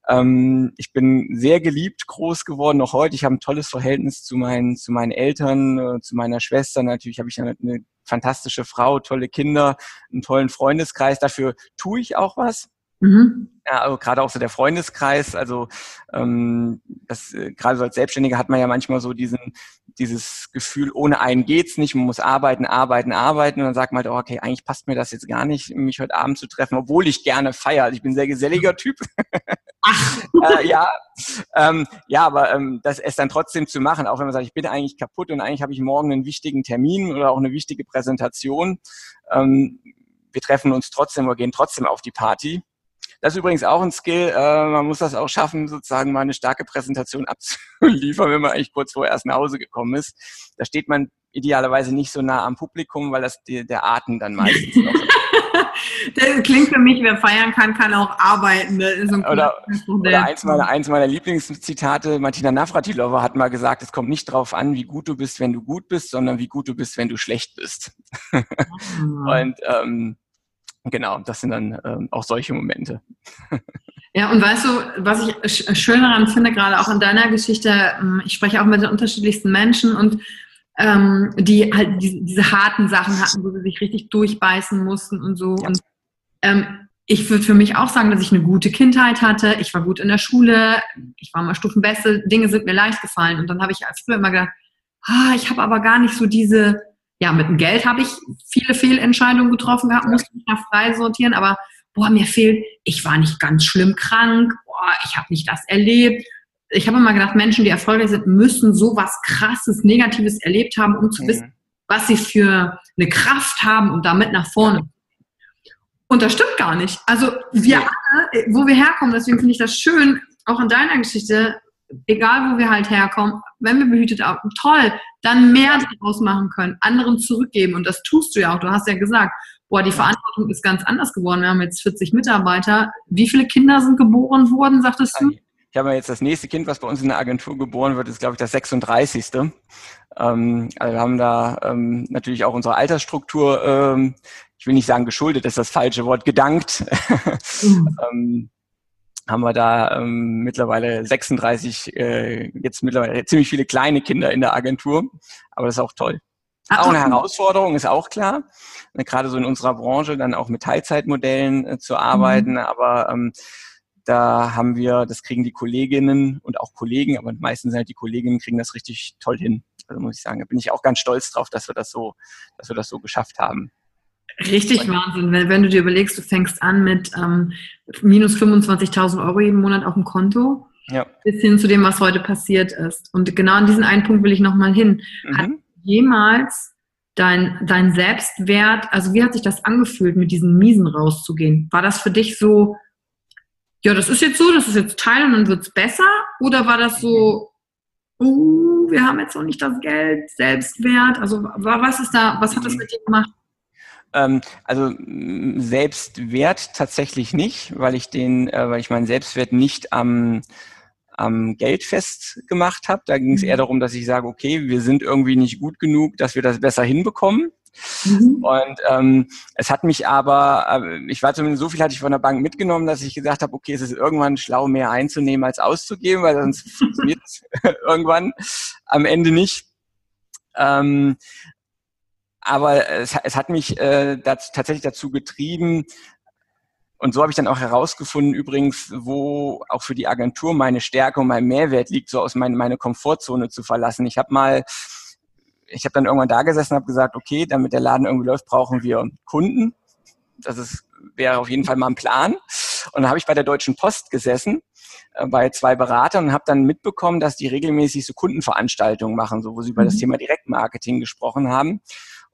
Speaker 2: Ähm, ich bin sehr geliebt groß geworden, noch heute. Ich habe ein tolles Verhältnis zu meinen zu meinen Eltern, äh, zu meiner Schwester. Natürlich habe ich eine, eine fantastische Frau, tolle Kinder, einen tollen Freundeskreis. Dafür tue ich auch was. Mhm. Ja, also gerade auch so der Freundeskreis, also ähm, das äh, gerade so als Selbstständiger hat man ja manchmal so diesen dieses Gefühl, ohne einen geht's nicht, man muss arbeiten, arbeiten, arbeiten und dann sagt man halt, oh, okay, eigentlich passt mir das jetzt gar nicht, mich heute Abend zu treffen, obwohl ich gerne feiere. Also ich bin ein sehr geselliger Typ. äh, ja, ähm, ja, aber ähm, das es dann trotzdem zu machen, auch wenn man sagt, ich bin eigentlich kaputt und eigentlich habe ich morgen einen wichtigen Termin oder auch eine wichtige Präsentation. Ähm, wir treffen uns trotzdem oder gehen trotzdem auf die Party das ist übrigens auch ein Skill. Äh, man muss das auch schaffen, sozusagen mal eine starke Präsentation abzuliefern, wenn man eigentlich kurz vorher erst nach Hause gekommen ist. Da steht man idealerweise nicht so nah am Publikum, weil das die, der Atem dann meistens noch
Speaker 1: Das klingt für mich, wer feiern kann, kann auch arbeiten.
Speaker 2: oder, oder eins, meiner, eins meiner Lieblingszitate, Martina Navratilova hat mal gesagt, es kommt nicht darauf an, wie gut du bist, wenn du gut bist, sondern wie gut du bist, wenn du schlecht bist. Ah. Und ähm, genau, das sind dann ähm, auch solche Momente.
Speaker 1: Ja, und weißt du, was ich schön daran finde, gerade auch in deiner Geschichte, ähm, ich spreche auch mit den unterschiedlichsten Menschen und ähm, die halt diese, diese, harten Sachen hatten, wo sie sich richtig durchbeißen mussten und so. Ja. Und ähm, ich würde für mich auch sagen, dass ich eine gute Kindheit hatte. Ich war gut in der Schule, ich war mal Stufenbeste, Dinge sind mir leicht gefallen. Und dann habe ich als früher immer gedacht, ah, ich habe aber gar nicht so diese ja, mit dem Geld habe ich viele Fehlentscheidungen getroffen gehabt, musste mich da frei sortieren, aber boah, mir fehlt, ich war nicht ganz schlimm krank, boah, ich habe nicht das erlebt. Ich habe immer gedacht, Menschen, die erfolgreich sind, müssen so was krasses, Negatives erlebt haben, um zu mhm. wissen, was sie für eine Kraft haben und damit nach vorne. Und das stimmt gar nicht. Also wir alle, wo wir herkommen, deswegen finde ich das schön, auch in deiner Geschichte, egal wo wir halt herkommen, wenn wir behütet haben, toll, dann mehr daraus machen können, anderen zurückgeben. Und das tust du ja auch. Du hast ja gesagt, boah, die Verantwortung ist ganz anders geworden. Wir haben jetzt 40 Mitarbeiter. Wie viele Kinder sind geboren worden, sagtest du?
Speaker 2: Ich habe jetzt das nächste Kind, was bei uns in der Agentur geboren wird, ist, glaube ich, das 36. Ähm, also wir haben da ähm, natürlich auch unsere Altersstruktur, ähm, ich will nicht sagen geschuldet, das ist das falsche Wort, gedankt. Mhm. Haben wir da ähm, mittlerweile 36, äh, jetzt mittlerweile ziemlich viele kleine Kinder in der Agentur. Aber das ist auch toll. Ach, auch eine Herausforderung, ist auch klar. Gerade so in unserer Branche dann auch mit Teilzeitmodellen äh, zu arbeiten. Mhm. Aber ähm, da haben wir, das kriegen die Kolleginnen und auch Kollegen, aber meistens halt die Kolleginnen kriegen das richtig toll hin. Also muss ich sagen, da bin ich auch ganz stolz drauf, dass wir das so, dass wir das so geschafft haben.
Speaker 1: Richtig und Wahnsinn, wenn, wenn, du dir überlegst, du fängst an mit ähm, minus 25.000 Euro jeden Monat auf dem Konto, ja. bis hin zu dem, was heute passiert ist. Und genau an diesen einen Punkt will ich nochmal hin. Mhm. Hat jemals dein, dein Selbstwert, also wie hat sich das angefühlt, mit diesen Miesen rauszugehen? War das für dich so, ja, das ist jetzt so, das ist jetzt Teil und dann wird es besser? Oder war das so, uh, wir haben jetzt noch nicht das Geld, Selbstwert? Also was ist da, was hat das mhm. mit dir gemacht?
Speaker 2: Ähm, also Selbstwert tatsächlich nicht, weil ich den, äh, weil ich meinen Selbstwert nicht am am Geld festgemacht habe. Da ging es eher mhm. darum, dass ich sage, okay, wir sind irgendwie nicht gut genug, dass wir das besser hinbekommen. Mhm. Und ähm, es hat mich aber, äh, ich war zumindest so viel hatte ich von der Bank mitgenommen, dass ich gesagt habe, okay, es ist irgendwann schlau, mehr einzunehmen als auszugeben, weil sonst funktioniert es irgendwann am Ende nicht. Ähm, aber es, es hat mich äh, das, tatsächlich dazu getrieben, und so habe ich dann auch herausgefunden, übrigens, wo auch für die Agentur meine Stärke und mein Mehrwert liegt, so aus mein, meine Komfortzone zu verlassen. Ich habe mal, ich habe dann irgendwann da gesessen und habe gesagt, okay, damit der Laden irgendwie läuft, brauchen wir Kunden. Das ist, wäre auf jeden Fall mal ein Plan. Und dann habe ich bei der Deutschen Post gesessen, äh, bei zwei Beratern und habe dann mitbekommen, dass die regelmäßig so Kundenveranstaltungen machen, so wo sie über das mhm. Thema Direktmarketing gesprochen haben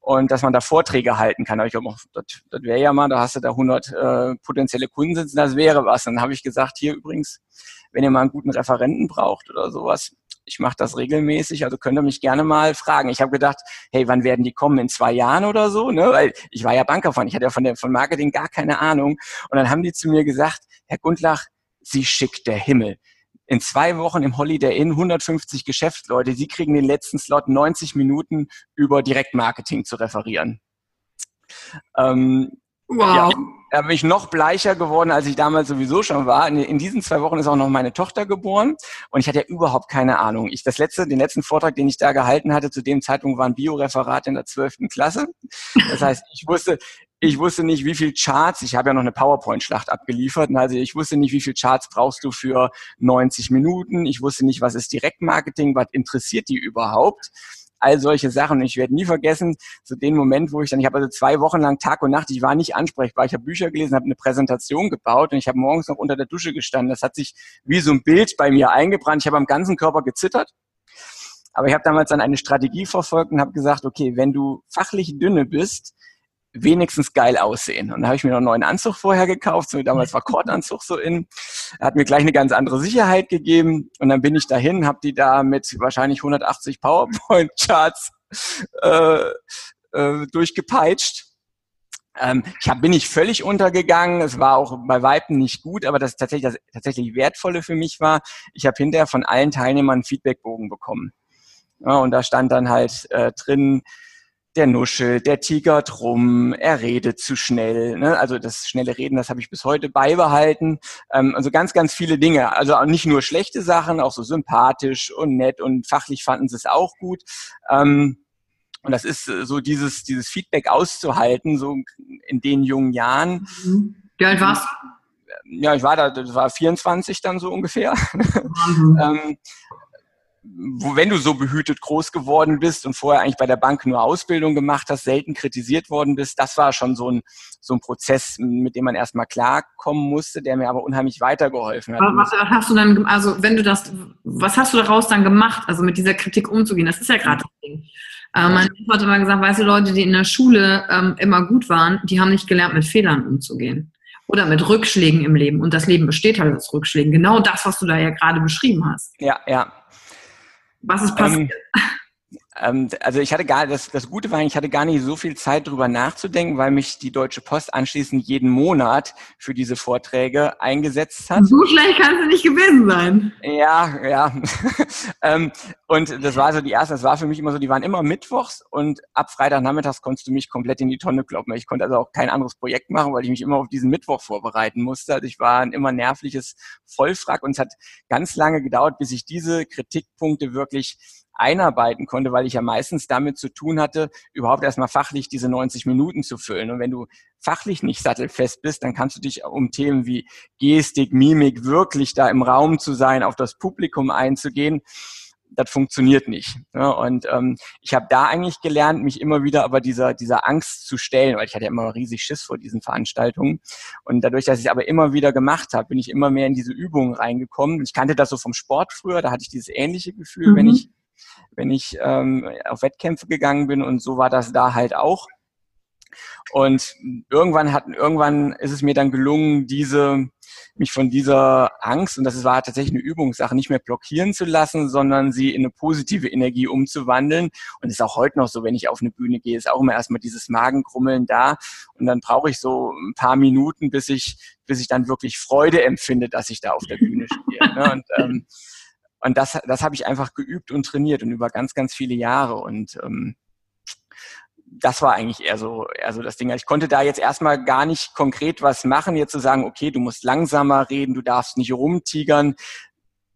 Speaker 2: und dass man da Vorträge halten kann. Aber ich glaube, das, das wäre ja mal, da hast du da 100 äh, potenzielle Kunden sitzen, das wäre was. Und dann habe ich gesagt, hier übrigens, wenn ihr mal einen guten Referenten braucht oder sowas, ich mache das regelmäßig, also könnt ihr mich gerne mal fragen. Ich habe gedacht, hey, wann werden die kommen? In zwei Jahren oder so? Ne? Weil ich war ja Bankerfreund, ich hatte ja von, der, von Marketing gar keine Ahnung. Und dann haben die zu mir gesagt, Herr Gundlach, Sie schickt der Himmel in zwei Wochen im Holiday Inn 150 Geschäftsleute, Sie kriegen den letzten Slot 90 Minuten über Direktmarketing zu referieren. Ähm, wow. Ja, da bin ich noch bleicher geworden, als ich damals sowieso schon war. In, in, diesen zwei Wochen ist auch noch meine Tochter geboren und ich hatte ja überhaupt keine Ahnung. Ich das letzte, den letzten Vortrag, den ich da gehalten hatte, zu dem Zeitpunkt war ein Bioreferat in der zwölften Klasse. Das heißt, ich wusste, ich wusste nicht, wie viel Charts, ich habe ja noch eine PowerPoint-Schlacht abgeliefert, also ich wusste nicht, wie viel Charts brauchst du für 90 Minuten, ich wusste nicht, was ist Direktmarketing, was interessiert die überhaupt, all solche Sachen. Und ich werde nie vergessen, so den Moment, wo ich dann, ich habe also zwei Wochen lang Tag und Nacht, ich war nicht ansprechbar, ich habe Bücher gelesen, habe eine Präsentation gebaut und ich habe morgens noch unter der Dusche gestanden. Das hat sich wie so ein Bild bei mir eingebrannt. Ich habe am ganzen Körper gezittert. Aber ich habe damals dann eine Strategie verfolgt und habe gesagt, okay, wenn du fachlich dünne bist, wenigstens geil aussehen. Und da habe ich mir noch einen neuen Anzug vorher gekauft. So, damals war Kordanzug so in. Hat mir gleich eine ganz andere Sicherheit gegeben. Und dann bin ich dahin, habe die da mit wahrscheinlich 180 PowerPoint-Charts äh, äh, durchgepeitscht. Ähm, ich hab, bin ich völlig untergegangen. Es war auch bei Weitem nicht gut, aber das tatsächlich das tatsächlich wertvolle für mich war, ich habe hinterher von allen Teilnehmern einen Feedbackbogen bekommen. Ja, und da stand dann halt äh, drin, der nuschelt, der tigert rum, er redet zu schnell. Ne? Also das schnelle Reden, das habe ich bis heute beibehalten. Ähm, also ganz, ganz viele Dinge. Also auch nicht nur schlechte Sachen, auch so sympathisch und nett und fachlich fanden sie es auch gut. Ähm, und das ist äh, so dieses, dieses Feedback auszuhalten, so in den jungen Jahren.
Speaker 1: Mhm. Wie alt warst du?
Speaker 2: Ja, ich war da, das war 24 dann so ungefähr. Mhm. ähm, wenn du so behütet groß geworden bist und vorher eigentlich bei der Bank nur Ausbildung gemacht hast, selten kritisiert worden bist, das war schon so ein, so ein Prozess, mit dem man erstmal klarkommen musste, der mir aber unheimlich weitergeholfen hat.
Speaker 1: Was hast du dann, also wenn du das, was hast du daraus dann gemacht, also mit dieser Kritik umzugehen? Das ist ja gerade das Ding. Äh, mein Vater hat immer gesagt, weißt du, Leute, die in der Schule ähm, immer gut waren, die haben nicht gelernt, mit Fehlern umzugehen. Oder mit Rückschlägen im Leben. Und das Leben besteht halt aus Rückschlägen. Genau das, was du da ja gerade beschrieben hast.
Speaker 2: Ja, ja.
Speaker 1: Was ist passiert? Ähm,
Speaker 2: also ich hatte gar, das, das Gute war, ich hatte gar nicht so viel Zeit drüber nachzudenken, weil mich die Deutsche Post anschließend jeden Monat für diese Vorträge eingesetzt hat.
Speaker 1: So schlecht kann es nicht gewesen sein.
Speaker 2: Ja, ja. ähm, und das war so die erste, das war für mich immer so, die waren immer mittwochs und ab Freitagnachmittags konntest du mich komplett in die Tonne kloppen. Ich konnte also auch kein anderes Projekt machen, weil ich mich immer auf diesen Mittwoch vorbereiten musste. Also ich war ein immer nervliches Vollfrack und es hat ganz lange gedauert, bis ich diese Kritikpunkte wirklich einarbeiten konnte, weil ich ja meistens damit zu tun hatte, überhaupt erstmal fachlich diese 90 Minuten zu füllen. Und wenn du fachlich nicht sattelfest bist, dann kannst du dich um Themen wie Gestik, Mimik, wirklich da im Raum zu sein, auf das Publikum einzugehen, das funktioniert nicht. Und ähm, ich habe da eigentlich gelernt, mich immer wieder aber dieser, dieser Angst zu stellen, weil ich hatte ja immer riesig Schiss vor diesen Veranstaltungen. Und dadurch, dass ich es aber immer wieder gemacht habe, bin ich immer mehr in diese Übungen reingekommen. Ich kannte das so vom Sport früher, da hatte ich dieses ähnliche Gefühl, mhm. wenn ich wenn ich ähm, auf Wettkämpfe gegangen bin und so war das da halt auch. Und irgendwann hat, irgendwann ist es mir dann gelungen, diese, mich von dieser Angst, und das war tatsächlich eine Übungssache, nicht mehr blockieren zu lassen, sondern sie in eine positive Energie umzuwandeln. Und ist auch heute noch so, wenn ich auf eine Bühne gehe, ist auch immer erstmal dieses Magenkrummeln da. Und dann brauche ich so ein paar Minuten, bis ich, bis ich dann wirklich Freude empfinde, dass ich da auf der Bühne stehe. Ne? Und ähm, und das, das habe ich einfach geübt und trainiert und über ganz, ganz viele Jahre. Und ähm, das war eigentlich eher so, eher so das Ding. Ich konnte da jetzt erstmal gar nicht konkret was machen, jetzt zu sagen, okay, du musst langsamer reden, du darfst nicht rumtigern.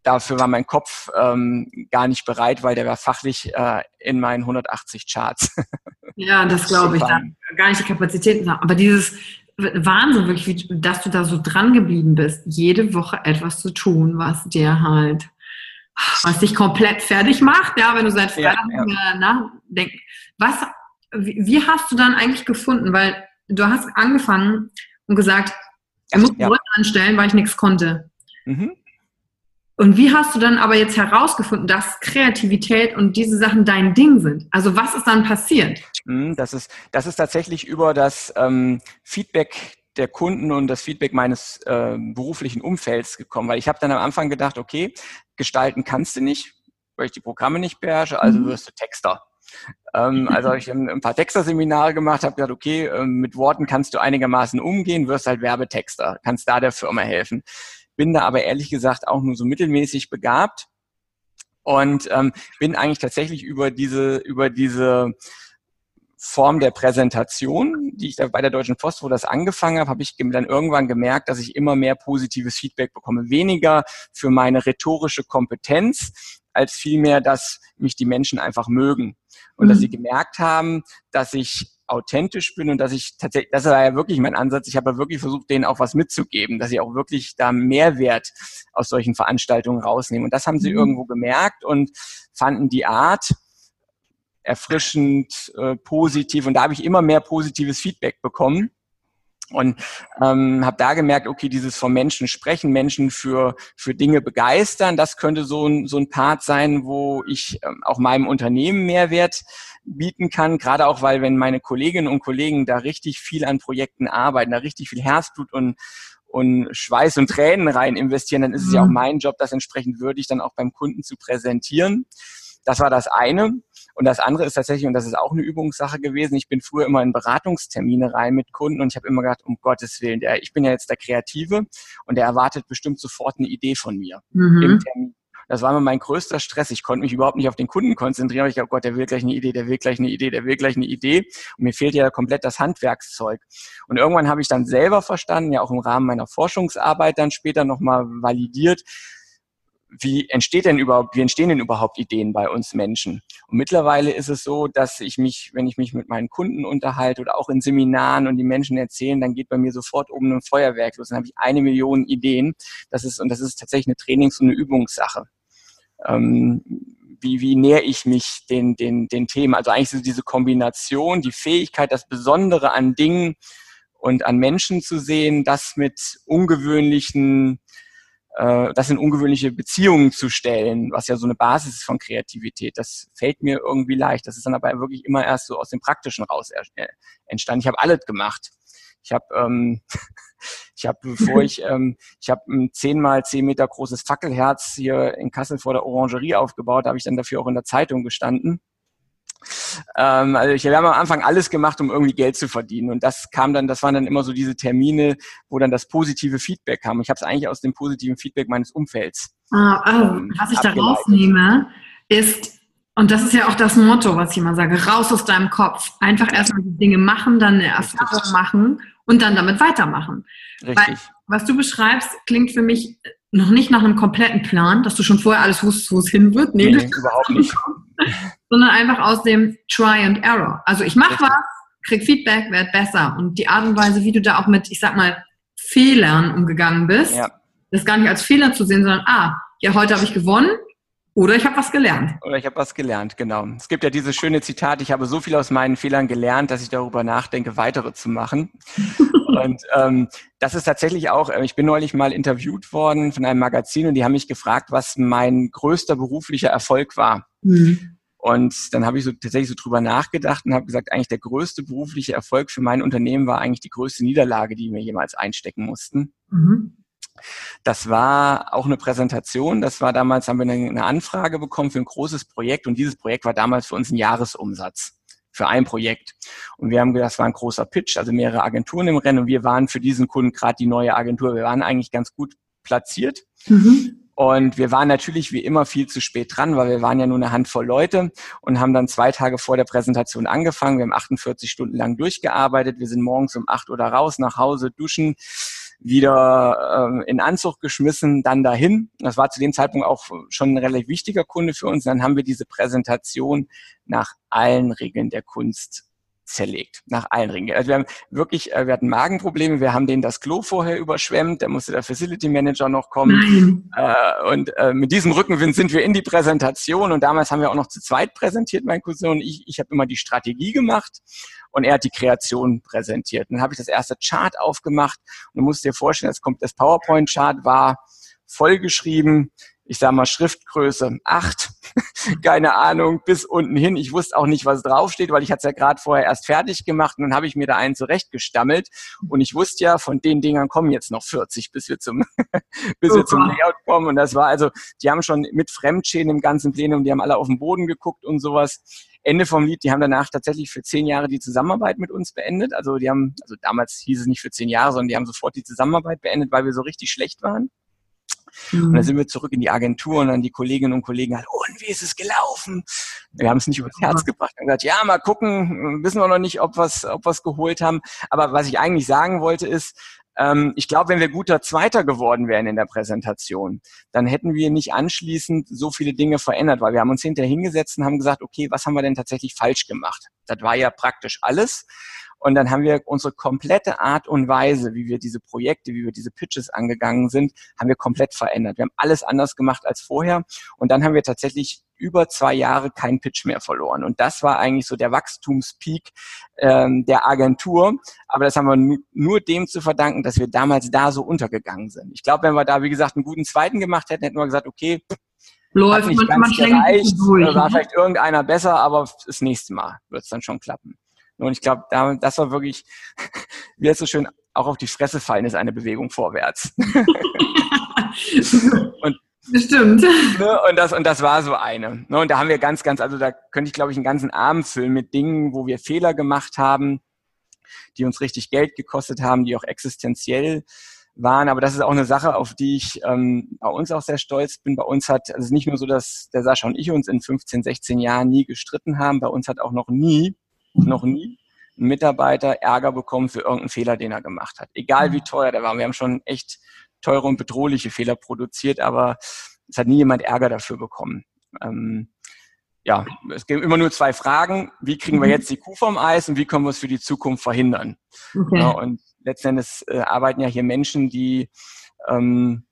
Speaker 2: Dafür war mein Kopf ähm, gar nicht bereit, weil der war fachlich äh, in meinen 180 Charts.
Speaker 1: Ja, das glaube ich. Da gar nicht die Kapazitäten. Aber dieses Wahnsinn, wirklich, dass du da so dran geblieben bist, jede Woche etwas zu tun, was dir halt was dich komplett fertig macht, ja, wenn du seit Freitag ja, ja. nachdenkst. Was, wie, wie, hast du dann eigentlich gefunden? Weil du hast angefangen und gesagt, ich muss ja. Leute anstellen, weil ich nichts konnte. Mhm. Und wie hast du dann aber jetzt herausgefunden, dass Kreativität und diese Sachen dein Ding sind? Also was ist dann passiert?
Speaker 2: Mhm, das ist, das ist tatsächlich über das ähm, Feedback der Kunden und das Feedback meines äh, beruflichen Umfelds gekommen, weil ich habe dann am Anfang gedacht, okay, gestalten kannst du nicht, weil ich die Programme nicht beherrsche, also mhm. wirst du Texter. Ähm, also habe ich ein, paar Texter-Seminare gemacht, habe gesagt, okay, ähm, mit Worten kannst du einigermaßen umgehen, wirst halt Werbetexter, kannst da der Firma helfen. Bin da aber ehrlich gesagt auch nur so mittelmäßig begabt und ähm, bin eigentlich tatsächlich über diese über diese Form der Präsentation, die ich da bei der Deutschen Post, wo das angefangen habe, habe ich dann irgendwann gemerkt, dass ich immer mehr positives Feedback bekomme. Weniger für meine rhetorische Kompetenz, als vielmehr, dass mich die Menschen einfach mögen. Und mhm. dass sie gemerkt haben, dass ich authentisch bin und dass ich tatsächlich, das war ja wirklich mein Ansatz, ich habe ja wirklich versucht, denen auch was mitzugeben, dass sie auch wirklich da Mehrwert aus solchen Veranstaltungen rausnehmen. Und das haben sie mhm. irgendwo gemerkt und fanden die Art, erfrischend, äh, positiv. Und da habe ich immer mehr positives Feedback bekommen. Und ähm, habe da gemerkt, okay, dieses vom Menschen sprechen, Menschen für, für Dinge begeistern, das könnte so ein, so ein Part sein, wo ich ähm, auch meinem Unternehmen Mehrwert bieten kann. Gerade auch, weil wenn meine Kolleginnen und Kollegen da richtig viel an Projekten arbeiten, da richtig viel Herzblut und, und Schweiß und Tränen rein investieren, dann ist es ja auch mhm. mein Job, das entsprechend würdig dann auch beim Kunden zu präsentieren. Das war das eine. Und das andere ist tatsächlich, und das ist auch eine Übungssache gewesen, ich bin früher immer in Beratungstermine rein mit Kunden und ich habe immer gedacht, um Gottes Willen, der, ich bin ja jetzt der Kreative und der erwartet bestimmt sofort eine Idee von mir mhm. im Termin. Das war mir mein größter Stress. Ich konnte mich überhaupt nicht auf den Kunden konzentrieren. Aber ich dachte, oh Gott, der will gleich eine Idee, der will gleich eine Idee, der will gleich eine Idee. Und mir fehlt ja komplett das Handwerkszeug. Und irgendwann habe ich dann selber verstanden, ja auch im Rahmen meiner Forschungsarbeit dann später nochmal validiert, wie entsteht denn überhaupt, wie entstehen denn überhaupt Ideen bei uns Menschen? Und mittlerweile ist es so, dass ich mich, wenn ich mich mit meinen Kunden unterhalte oder auch in Seminaren und die Menschen erzählen, dann geht bei mir sofort oben ein Feuerwerk los. Dann habe ich eine Million Ideen. Das ist, und das ist tatsächlich eine Trainings- und eine Übungssache. Ähm, wie, wie nähere ich mich den, den, den Themen. Also eigentlich so diese Kombination, die Fähigkeit, das Besondere an Dingen und an Menschen zu sehen, das mit ungewöhnlichen, äh, das in ungewöhnliche Beziehungen zu stellen, was ja so eine Basis ist von Kreativität. Das fällt mir irgendwie leicht. Das ist dann aber wirklich immer erst so aus dem Praktischen raus äh, entstanden. Ich habe alles gemacht. Ich habe ähm, ich habe, bevor ich, ähm, ich habe ein zehnmal zehn Meter großes Fackelherz hier in Kassel vor der Orangerie aufgebaut, da habe ich dann dafür auch in der Zeitung gestanden. Ähm, also ich, wir haben am Anfang alles gemacht, um irgendwie Geld zu verdienen. Und das kam dann, das waren dann immer so diese Termine, wo dann das positive Feedback kam. Ich habe es eigentlich aus dem positiven Feedback meines Umfelds.
Speaker 1: Ah, oh, ähm, was ich da rausnehme, ist, und das ist ja auch das Motto, was ich immer sage, raus aus deinem Kopf. Einfach erstmal die Dinge machen, dann eine Erfahrung machen und dann damit weitermachen. Richtig. Weil, was du beschreibst, klingt für mich noch nicht nach einem kompletten Plan, dass du schon vorher alles wusstest, wo es hin wird.
Speaker 2: Nee, nee überhaupt nicht.
Speaker 1: Sondern einfach aus dem Try and Error. Also ich mache was, krieg Feedback, werd besser. Und die Art und Weise, wie du da auch mit, ich sag mal, Fehlern umgegangen bist, ja. das gar nicht als Fehler zu sehen, sondern, ah, ja, heute habe ich gewonnen, oder ich habe was gelernt.
Speaker 2: Oder ich habe was gelernt, genau. Es gibt ja dieses schöne Zitat, ich habe so viel aus meinen Fehlern gelernt, dass ich darüber nachdenke, weitere zu machen. und ähm, das ist tatsächlich auch, äh, ich bin neulich mal interviewt worden von einem Magazin und die haben mich gefragt, was mein größter beruflicher Erfolg war. Mhm. Und dann habe ich so tatsächlich so drüber nachgedacht und habe gesagt, eigentlich der größte berufliche Erfolg für mein Unternehmen war eigentlich die größte Niederlage, die wir jemals einstecken mussten. Mhm. Das war auch eine Präsentation. Das war damals, haben wir eine, Anfrage bekommen für ein großes Projekt und dieses Projekt war damals für uns ein Jahresumsatz für ein Projekt. Und wir haben gedacht, das war ein großer Pitch, also mehrere Agenturen im Rennen und wir waren für diesen Kunden gerade die neue Agentur. Wir waren eigentlich ganz gut platziert. Mhm. Und wir waren natürlich wie immer viel zu spät dran, weil wir waren ja nur eine Handvoll Leute und haben dann zwei Tage vor der Präsentation angefangen. Wir haben 48 Stunden lang durchgearbeitet. Wir sind morgens um 8 Uhr da raus, nach Hause, duschen, wieder ähm, in Anzug geschmissen, dann dahin. Das war zu dem Zeitpunkt auch schon ein relativ wichtiger Kunde für uns. Dann haben wir diese Präsentation nach allen Regeln der Kunst zerlegt, nach allen Ringen. Also wir haben wirklich, äh, wir hatten Magenprobleme, wir haben denen das Klo vorher überschwemmt, da musste der Facility Manager noch kommen. Äh, und äh, mit diesem Rückenwind sind wir in die Präsentation und damals haben wir auch noch zu zweit präsentiert, mein Cousin und ich. Ich habe immer die Strategie gemacht und er hat die Kreation präsentiert. dann habe ich das erste Chart aufgemacht und du musst dir vorstellen, das kommt das PowerPoint-Chart war vollgeschrieben ich sag mal Schriftgröße 8, keine Ahnung, bis unten hin. Ich wusste auch nicht, was draufsteht, weil ich hatte es ja gerade vorher erst fertig gemacht und dann habe ich mir da einen zurechtgestammelt und ich wusste ja, von den Dingern kommen jetzt noch 40, bis wir zum, bis wir zum Layout kommen und das war also, die haben schon mit Fremdschäden im ganzen Plenum, die haben alle auf den Boden geguckt und sowas. Ende vom Lied, die haben danach tatsächlich für zehn Jahre die Zusammenarbeit mit uns beendet. Also die haben, also damals hieß es nicht für zehn Jahre, sondern die haben sofort die Zusammenarbeit beendet, weil wir so richtig schlecht waren. Mhm. Und dann sind wir zurück in die Agentur und dann die Kolleginnen und Kollegen halt, und wie ist es gelaufen? Wir haben es nicht übers Herz gebracht und gesagt, ja, mal gucken, wissen wir noch nicht, ob wir es ob wir's geholt haben. Aber was ich eigentlich sagen wollte ist, ähm, ich glaube, wenn wir guter Zweiter geworden wären in der Präsentation, dann hätten wir nicht anschließend so viele Dinge verändert, weil wir haben uns hinterher hingesetzt und haben gesagt, okay, was haben wir denn tatsächlich falsch gemacht? Das war ja praktisch alles. Und dann haben wir unsere komplette Art und Weise, wie wir diese Projekte, wie wir diese Pitches angegangen sind, haben wir komplett verändert. Wir haben alles anders gemacht als vorher. Und dann haben wir tatsächlich über zwei Jahre keinen Pitch mehr verloren. Und das war eigentlich so der Wachstumspeak ähm, der Agentur. Aber das haben wir nur dem zu verdanken, dass wir damals da so untergegangen sind. Ich glaube, wenn wir da, wie gesagt, einen guten zweiten gemacht hätten, hätten wir gesagt, okay, Läuft, hat nicht man, ganz man gereicht, durch, war ne? vielleicht irgendeiner besser, aber das nächste Mal wird es dann schon klappen. Und ich glaube, das war wirklich, wie es so schön auch auf die Fresse fallen ist, eine Bewegung vorwärts.
Speaker 1: und Stimmt.
Speaker 2: Ne, und, das, und das war so eine. Ne, und da haben wir ganz, ganz, also da könnte ich, glaube ich, einen ganzen Abend füllen mit Dingen, wo wir Fehler gemacht haben, die uns richtig Geld gekostet haben, die auch existenziell waren. Aber das ist auch eine Sache, auf die ich ähm, bei uns auch sehr stolz bin. Bei uns hat, also nicht nur so, dass der Sascha und ich uns in 15, 16 Jahren nie gestritten haben, bei uns hat auch noch nie noch nie ein Mitarbeiter Ärger bekommen für irgendeinen Fehler, den er gemacht hat. Egal wie teuer der war. Wir haben schon echt teure und bedrohliche Fehler produziert, aber es hat nie jemand Ärger dafür bekommen. Ähm, ja, es gibt immer nur zwei Fragen. Wie kriegen wir mhm. jetzt die Kuh vom Eis und wie können wir es für die Zukunft verhindern? Okay. Ja, und letzten Endes äh, arbeiten ja hier Menschen, die ähm,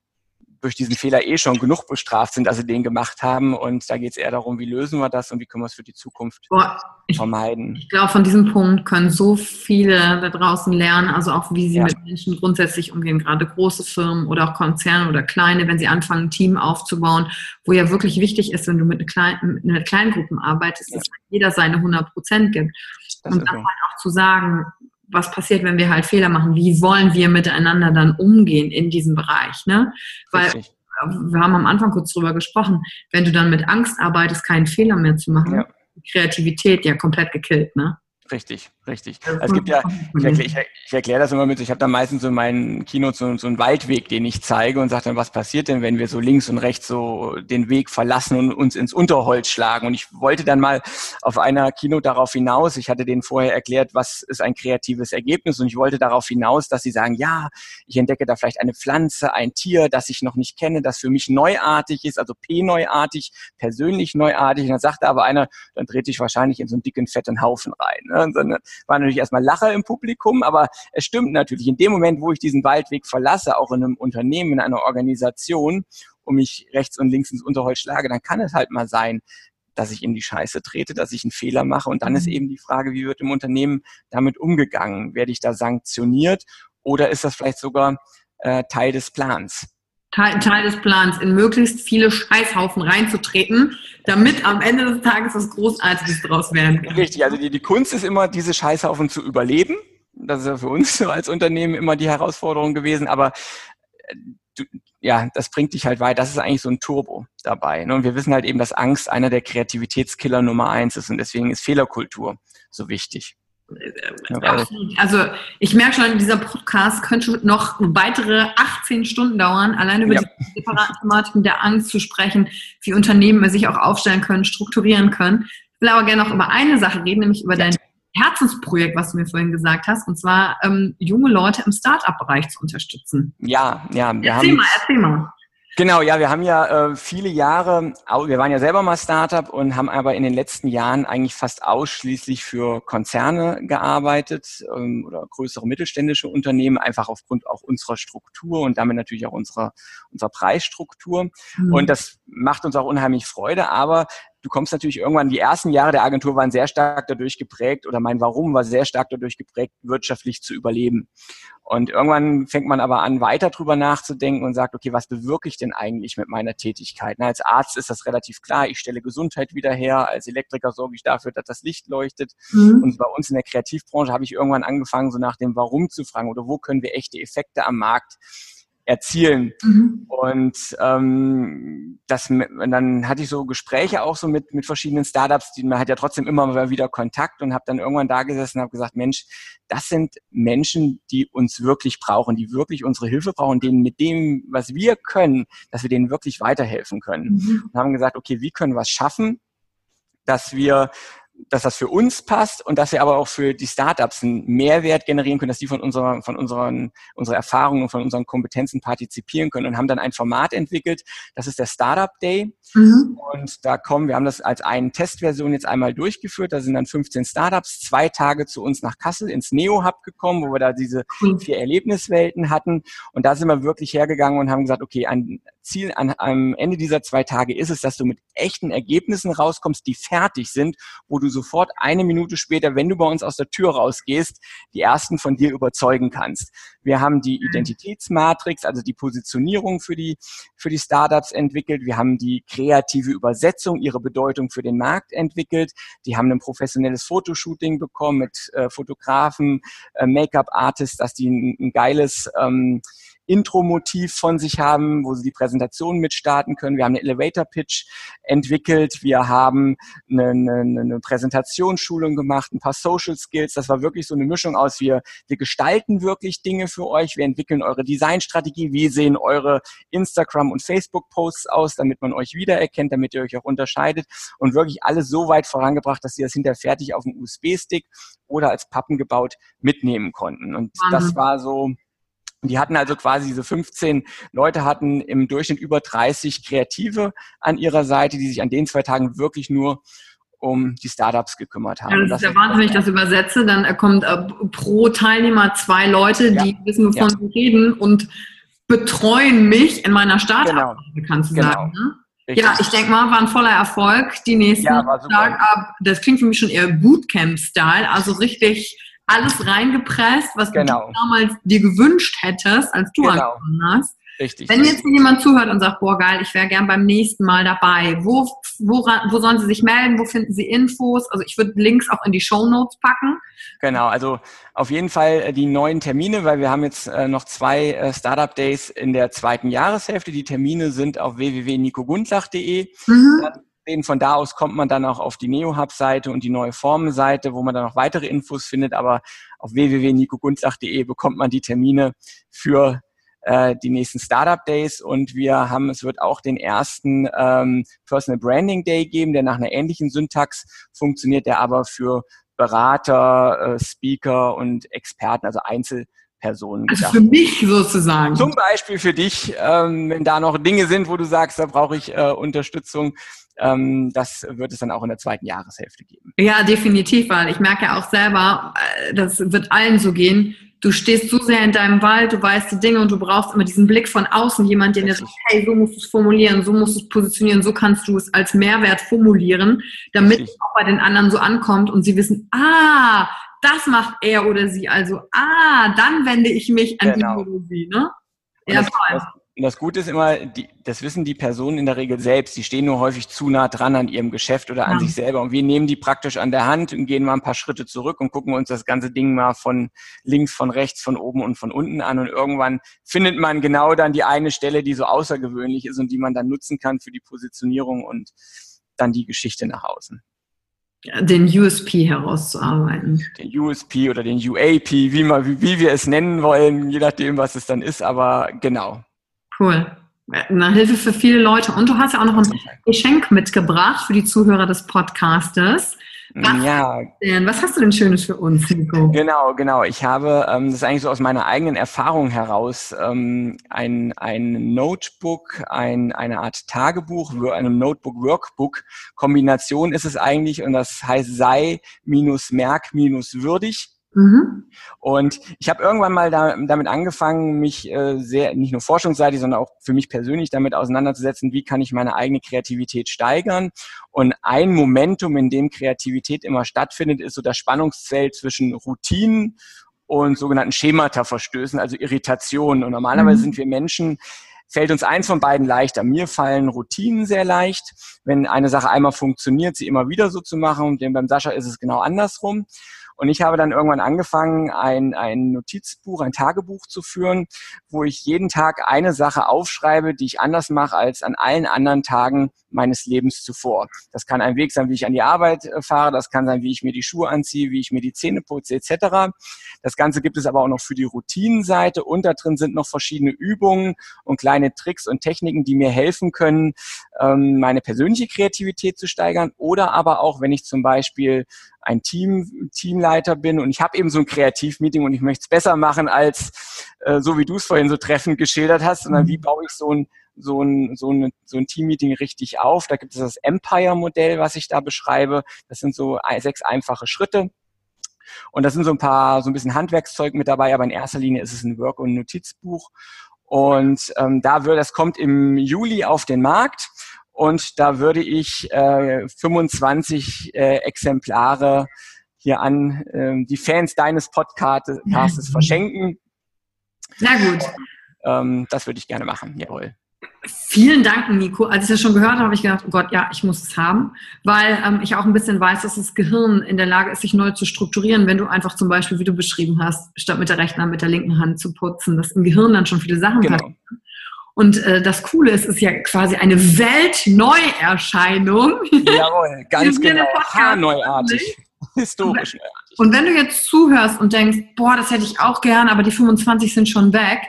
Speaker 2: durch diesen Fehler eh schon genug bestraft sind, dass sie den gemacht haben. Und da geht es eher darum, wie lösen wir das und wie können wir es für die Zukunft Boah, ich, vermeiden.
Speaker 1: Ich glaube, von diesem Punkt können so viele da draußen lernen, also auch wie sie ja. mit Menschen grundsätzlich umgehen, gerade große Firmen oder auch Konzerne oder kleine, wenn sie anfangen, ein Team aufzubauen, wo ja wirklich wichtig ist, wenn du mit, kleinen, mit kleinen Gruppen arbeitest, ja. dass jeder seine 100 Prozent gibt. Das und dann so. halt auch zu sagen, was passiert, wenn wir halt Fehler machen? Wie wollen wir miteinander dann umgehen in diesem Bereich? Ne? Weil Richtig. wir haben am Anfang kurz drüber gesprochen, wenn du dann mit Angst arbeitest, keinen Fehler mehr zu machen, ja. Kreativität ja komplett gekillt, ne?
Speaker 2: Richtig, richtig. Also es gibt ja, ich erkläre, ich erkläre das immer mit, ich habe da meistens so in meinen Kinos so, so einen Waldweg, den ich zeige und sage dann, was passiert denn, wenn wir so links und rechts so den Weg verlassen und uns ins Unterholz schlagen. Und ich wollte dann mal auf einer Kino darauf hinaus, ich hatte denen vorher erklärt, was ist ein kreatives Ergebnis und ich wollte darauf hinaus, dass sie sagen, ja, ich entdecke da vielleicht eine Pflanze, ein Tier, das ich noch nicht kenne, das für mich neuartig ist, also P-neuartig, persönlich neuartig. Und dann sagte aber einer, dann dreht dich wahrscheinlich in so einen dicken, fetten Haufen rein. Ne? War natürlich erstmal Lacher im Publikum, aber es stimmt natürlich, in dem Moment, wo ich diesen Waldweg verlasse, auch in einem Unternehmen, in einer Organisation, und mich rechts und links ins Unterholz schlage, dann kann es halt mal sein, dass ich in die Scheiße trete, dass ich einen Fehler mache. Und dann ist mhm. eben die Frage, wie wird im Unternehmen damit umgegangen? Werde ich da sanktioniert oder ist das vielleicht sogar äh, Teil des Plans?
Speaker 1: Teil, des Plans, in möglichst viele Scheißhaufen reinzutreten, damit am Ende des Tages was Großartiges draus werden
Speaker 2: kann. Richtig, also die, die Kunst ist immer, diese Scheißhaufen zu überleben. Das ist ja für uns als Unternehmen immer die Herausforderung gewesen, aber äh, du, ja, das bringt dich halt weit. Das ist eigentlich so ein Turbo dabei. Ne? Und wir wissen halt eben, dass Angst einer der Kreativitätskiller Nummer eins ist und deswegen ist Fehlerkultur so wichtig.
Speaker 1: Also ich merke schon, dieser Podcast könnte noch weitere 18 Stunden dauern, allein über ja. die separaten Thematiken der Angst zu sprechen, wie Unternehmen sich auch aufstellen können, strukturieren können. Ich will aber gerne noch über eine Sache reden, nämlich über dein Herzensprojekt, was du mir vorhin gesagt hast, und zwar ähm, junge Leute im Start-up-Bereich zu unterstützen.
Speaker 2: Ja, ja.
Speaker 1: Wir erzähl haben, mal, erzähl mal.
Speaker 2: Genau, ja, wir haben ja äh, viele Jahre, wir waren ja selber mal Startup und haben aber in den letzten Jahren eigentlich fast ausschließlich für Konzerne gearbeitet ähm, oder größere mittelständische Unternehmen, einfach aufgrund auch unserer Struktur und damit natürlich auch unserer, unserer Preisstruktur. Mhm. Und das macht uns auch unheimlich Freude, aber du kommst natürlich irgendwann, die ersten Jahre der Agentur waren sehr stark dadurch geprägt oder mein Warum war sehr stark dadurch geprägt, wirtschaftlich zu überleben. Und irgendwann fängt man aber an, weiter drüber nachzudenken und sagt, okay, was bewirke ich denn eigentlich mit meiner Tätigkeit? Na, als Arzt ist das relativ klar, ich stelle Gesundheit wieder her, als Elektriker sorge ich dafür, dass das Licht leuchtet. Mhm. Und bei uns in der Kreativbranche habe ich irgendwann angefangen, so nach dem Warum zu fragen oder wo können wir echte Effekte am Markt erzielen. Mhm. Und ähm, das, dann hatte ich so Gespräche auch so mit, mit verschiedenen Startups, die man hat ja trotzdem immer mal wieder Kontakt und habe dann irgendwann da gesessen und habe gesagt, Mensch, das sind Menschen, die uns wirklich brauchen, die wirklich unsere Hilfe brauchen, denen mit dem, was wir können, dass wir denen wirklich weiterhelfen können. Mhm. Und haben gesagt, okay, wie können wir es schaffen, dass wir dass das für uns passt und dass wir aber auch für die Startups einen Mehrwert generieren können, dass die von unserer, von unseren, unserer Erfahrungen und von unseren Kompetenzen partizipieren können und haben dann ein Format entwickelt. Das ist der Startup Day. Mhm. Und da kommen, wir haben das als eine Testversion jetzt einmal durchgeführt. Da sind dann 15 Startups zwei Tage zu uns nach Kassel ins Neo Hub gekommen, wo wir da diese vier Erlebniswelten hatten. Und da sind wir wirklich hergegangen und haben gesagt, okay, ein Ziel an, am Ende dieser zwei Tage ist es, dass du mit echten Ergebnissen rauskommst, die fertig sind, wo du sofort eine Minute später, wenn du bei uns aus der Tür rausgehst, die ersten von dir überzeugen kannst. Wir haben die mhm. Identitätsmatrix, also die Positionierung für die, für die Startups entwickelt. Wir haben die kreative Übersetzung, ihre Bedeutung für den Markt entwickelt. Die haben ein professionelles Fotoshooting bekommen mit äh, Fotografen, äh, Make-up-Artists, dass die ein, ein geiles ähm, Intro-Motiv von sich haben, wo sie die Präsentation mitstarten können. Wir haben eine Elevator-Pitch entwickelt. Wir haben eine, eine, eine Präsentationsschulung gemacht, ein paar Social Skills. Das war wirklich so eine Mischung aus, wir, wir gestalten wirklich Dinge für euch. Wir entwickeln eure Designstrategie. Wie sehen eure Instagram- und Facebook-Posts aus, damit man euch wiedererkennt, damit ihr euch auch unterscheidet. Und wirklich alles so weit vorangebracht, dass sie das hinterher fertig auf dem USB-Stick oder als Pappen gebaut mitnehmen konnten. Und mhm. das war so, die hatten also quasi diese 15 Leute hatten im Durchschnitt über 30 Kreative an ihrer Seite, die sich an den zwei Tagen wirklich nur um die Startups gekümmert haben.
Speaker 1: Ja, das, das ist ja Wahnsinn, wenn ich das übersetze, dann kommt äh, pro Teilnehmer zwei Leute, die ja, wissen, wovon ja. sie reden und betreuen mich in meiner Startup, genau. kannst du genau. sagen. Ne? Ja, ich denke mal, war ein voller Erfolg. Die nächsten ja, Startup, das klingt für mich schon eher Bootcamp-Style, also richtig alles reingepresst, was genau. du damals dir gewünscht hättest, als du genau. angefangen hast. Richtig. Wenn jetzt jemand zuhört und sagt, boah, geil, ich wäre gern beim nächsten Mal dabei, wo, wo, wo sollen sie sich melden, wo finden sie Infos? Also ich würde Links auch in die Show Notes packen.
Speaker 2: Genau, also auf jeden Fall äh, die neuen Termine, weil wir haben jetzt äh, noch zwei äh, Startup Days in der zweiten Jahreshälfte. Die Termine sind auf www.nikogundlach.de. Mhm. Von da aus kommt man dann auch auf die NeoHub-Seite und die neue Formen-Seite, wo man dann noch weitere Infos findet. Aber auf www.nikogundlach.de bekommt man die Termine für äh, die nächsten Startup Days und wir haben, es wird auch den ersten ähm, Personal Branding Day geben, der nach einer ähnlichen Syntax funktioniert, der aber für Berater, äh, Speaker und Experten, also Einzelpersonen.
Speaker 1: Also für mich sozusagen.
Speaker 2: Zum Beispiel für dich, ähm, wenn da noch Dinge sind, wo du sagst, da brauche ich äh, Unterstützung. Ähm, das wird es dann auch in der zweiten Jahreshälfte geben.
Speaker 1: Ja, definitiv, weil ich merke ja auch selber, äh, das wird allen so gehen du stehst so sehr in deinem Wald, du weißt die Dinge und du brauchst immer diesen Blick von außen, jemand, der dir sagt, hey, so musst du es formulieren, so musst du es positionieren, so kannst du es als Mehrwert formulieren, damit es auch bei den anderen so ankommt und sie wissen, ah, das macht er oder sie, also ah, dann wende ich mich an genau. ihn oder sie, ne?
Speaker 2: Ja, toll. Und das Gute ist immer, die, das wissen die Personen in der Regel selbst. Die stehen nur häufig zu nah dran an ihrem Geschäft oder an ja. sich selber. Und wir nehmen die praktisch an der Hand und gehen mal ein paar Schritte zurück und gucken uns das ganze Ding mal von links, von rechts, von oben und von unten an. Und irgendwann findet man genau dann die eine Stelle, die so außergewöhnlich ist und die man dann nutzen kann für die Positionierung und dann die Geschichte nach außen.
Speaker 1: Den USP herauszuarbeiten.
Speaker 2: Den USP oder den UAP, wie, man, wie, wie wir es nennen wollen, je nachdem, was es dann ist. Aber genau,
Speaker 1: Cool. Eine Hilfe für viele Leute. Und du hast ja auch noch ein Geschenk mitgebracht für die Zuhörer des Podcastes. Was, ja. Denn, was hast du denn Schönes für uns, Nico?
Speaker 2: Genau, genau. Ich habe, ähm, das ist eigentlich so aus meiner eigenen Erfahrung heraus, ähm, ein, ein Notebook, ein, eine Art Tagebuch, eine Notebook-Workbook-Kombination ist es eigentlich und das heißt sei-merk-würdig. Mhm. Und ich habe irgendwann mal da, damit angefangen, mich äh, sehr, nicht nur forschungsseitig, sondern auch für mich persönlich damit auseinanderzusetzen, wie kann ich meine eigene Kreativität steigern. Und ein Momentum, in dem Kreativität immer stattfindet, ist so das Spannungsfeld zwischen Routinen und sogenannten Schemata-Verstößen, also Irritationen. Und normalerweise mhm. sind wir Menschen, fällt uns eins von beiden leichter. Mir fallen Routinen sehr leicht. Wenn eine Sache einmal funktioniert, sie immer wieder so zu machen. Und beim Sascha ist es genau andersrum. Und ich habe dann irgendwann angefangen, ein, ein Notizbuch, ein Tagebuch zu führen, wo ich jeden Tag eine Sache aufschreibe, die ich anders mache als an allen anderen Tagen meines Lebens zuvor. Das kann ein Weg sein, wie ich an die Arbeit äh, fahre, das kann sein, wie ich mir die Schuhe anziehe, wie ich mir die Zähne putze etc. Das Ganze gibt es aber auch noch für die Routinenseite und da drin sind noch verschiedene Übungen und kleine Tricks und Techniken, die mir helfen können, ähm, meine persönliche Kreativität zu steigern oder aber auch, wenn ich zum Beispiel ein Team, Teamleiter bin und ich habe eben so ein Kreativmeeting und ich möchte es besser machen als äh, so wie du es vorhin so treffend geschildert hast, sondern wie baue ich so ein so ein, so ein, so ein Teammeeting richtig auf. Da gibt es das Empire-Modell, was ich da beschreibe. Das sind so sechs einfache Schritte. Und da sind so ein paar, so ein bisschen Handwerkszeug mit dabei, aber in erster Linie ist es ein Work- und Notizbuch. Und ähm, da wird, das kommt im Juli auf den Markt und da würde ich äh, 25 äh, Exemplare hier an äh, die Fans deines Podcastes mhm. verschenken.
Speaker 1: Sehr gut.
Speaker 2: Ähm, das würde ich gerne machen, jawohl.
Speaker 1: Vielen Dank, Nico. Als ich das schon gehört habe, habe ich gedacht, oh Gott, ja, ich muss es haben, weil ähm, ich auch ein bisschen weiß, dass das Gehirn in der Lage ist, sich neu zu strukturieren, wenn du einfach zum Beispiel, wie du beschrieben hast, statt mit der rechten Hand mit der linken Hand zu putzen, dass im Gehirn dann schon viele Sachen genau. passieren. Und äh, das Coole ist, es ist ja quasi eine Weltneuerscheinung.
Speaker 2: Jawohl, ganz genau. Haarneuartig. Historisch neuartig.
Speaker 1: Und wenn du jetzt zuhörst und denkst, boah, das hätte ich auch gern, aber die 25 sind schon weg.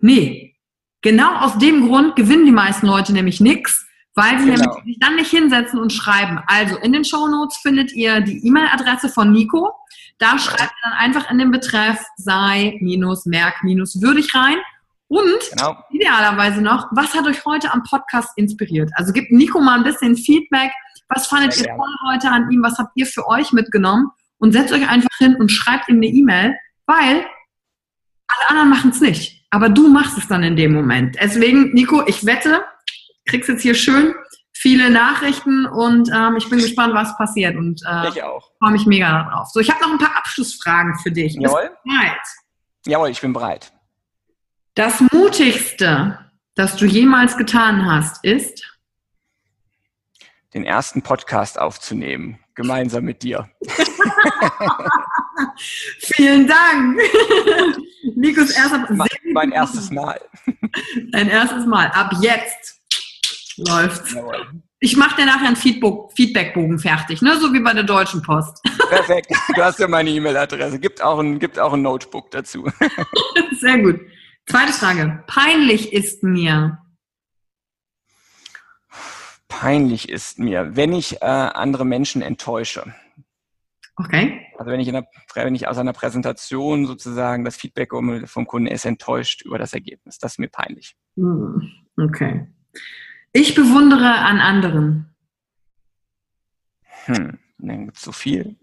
Speaker 1: Nee. Genau aus dem Grund gewinnen die meisten Leute nämlich nichts, weil sie genau. nämlich sich dann nicht hinsetzen und schreiben. Also in den Show Notes findet ihr die E-Mail-Adresse von Nico. Da schreibt ihr dann einfach in den Betreff sei-merk-würdig rein und genau. idealerweise noch, was hat euch heute am Podcast inspiriert? Also gebt Nico mal ein bisschen Feedback. Was fandet Sehr ihr toll heute an ihm? Was habt ihr für euch mitgenommen? Und setzt euch einfach hin und schreibt ihm eine E-Mail, weil alle anderen machen es nicht. Aber du machst es dann in dem Moment. Deswegen, Nico, ich wette, kriegst jetzt hier schön viele Nachrichten und ähm, ich bin gespannt, was passiert. Und
Speaker 2: äh, ich auch.
Speaker 1: freue mich mega darauf. So, ich habe noch ein paar Abschlussfragen für dich.
Speaker 2: Jawohl. bereit? Jawohl, ich bin bereit.
Speaker 1: Das Mutigste, das du jemals getan hast, ist?
Speaker 2: Den ersten Podcast aufzunehmen, gemeinsam mit dir.
Speaker 1: Vielen Dank. Nikos erster
Speaker 2: mein, mein erstes Mal.
Speaker 1: Dein erstes Mal. Ab jetzt läuft's. Ich mache dir nachher einen Feedbackbogen fertig, ne? so wie bei der Deutschen Post.
Speaker 2: Perfekt. Du hast ja meine E-Mail-Adresse. Gibt auch ein, gibt auch ein Notebook dazu.
Speaker 1: Sehr gut. Zweite Frage. Peinlich ist mir.
Speaker 2: Peinlich ist mir, wenn ich äh, andere Menschen enttäusche.
Speaker 1: Okay.
Speaker 2: Also wenn ich, der, wenn ich aus einer Präsentation sozusagen das Feedback vom Kunden ist enttäuscht über das Ergebnis. Das ist mir peinlich.
Speaker 1: Hm, okay. Ich bewundere an anderen.
Speaker 2: Hm, dann gibt es so viel.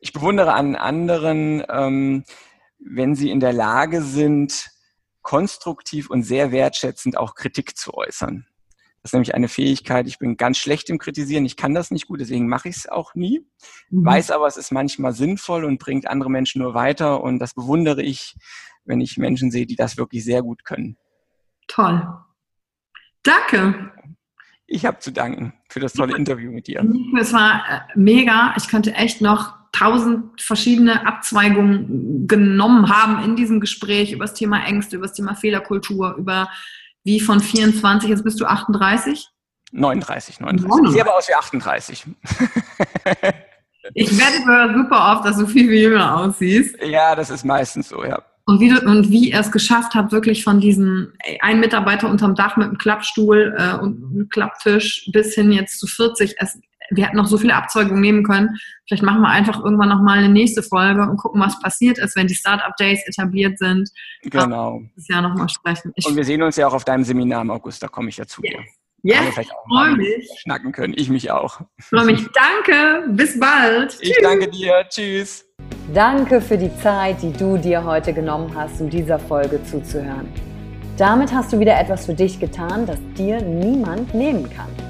Speaker 2: Ich bewundere an anderen, ähm, wenn sie in der Lage sind, konstruktiv und sehr wertschätzend auch Kritik zu äußern. Das ist nämlich eine Fähigkeit, ich bin ganz schlecht im Kritisieren, ich kann das nicht gut, deswegen mache ich es auch nie. Mhm. Weiß aber, es ist manchmal sinnvoll und bringt andere Menschen nur weiter und das bewundere ich, wenn ich Menschen sehe, die das wirklich sehr gut können.
Speaker 1: Toll. Danke.
Speaker 2: Ich habe zu danken für das tolle Interview mit dir.
Speaker 1: Es war äh, mega. Ich könnte echt noch tausend verschiedene Abzweigungen genommen haben in diesem Gespräch über das Thema Ängste, über das Thema Fehlerkultur, über wie von 24, jetzt bist du 38?
Speaker 2: 39, 39. Ich sehe aber aus wie 38.
Speaker 1: ich werde super oft, dass du viel, viel jünger aussiehst.
Speaker 2: Ja, das ist meistens so, ja.
Speaker 1: Und wie, du, und wie er es geschafft hat, wirklich von diesem ein Mitarbeiter unterm Dach mit einem Klappstuhl äh, und einem Klapptisch bis hin jetzt zu 40. Es, wir hätten noch so viele Abzeugungen nehmen können. Vielleicht machen wir einfach irgendwann nochmal eine nächste Folge und gucken, was passiert ist, wenn die Startup Days etabliert sind.
Speaker 2: Genau.
Speaker 1: Das Jahr nochmal sprechen.
Speaker 2: Ich und wir sehen uns ja auch auf deinem Seminar im August, da komme ich ja zu
Speaker 1: dir. Ja, yes, freue mich.
Speaker 2: Schnacken können. Ich mich auch.
Speaker 1: Freue mich. Danke. Bis bald.
Speaker 2: Ich Tschüss. danke dir. Tschüss.
Speaker 3: Danke für die Zeit, die du dir heute genommen hast, um dieser Folge zuzuhören. Damit hast du wieder etwas für dich getan, das dir niemand nehmen kann.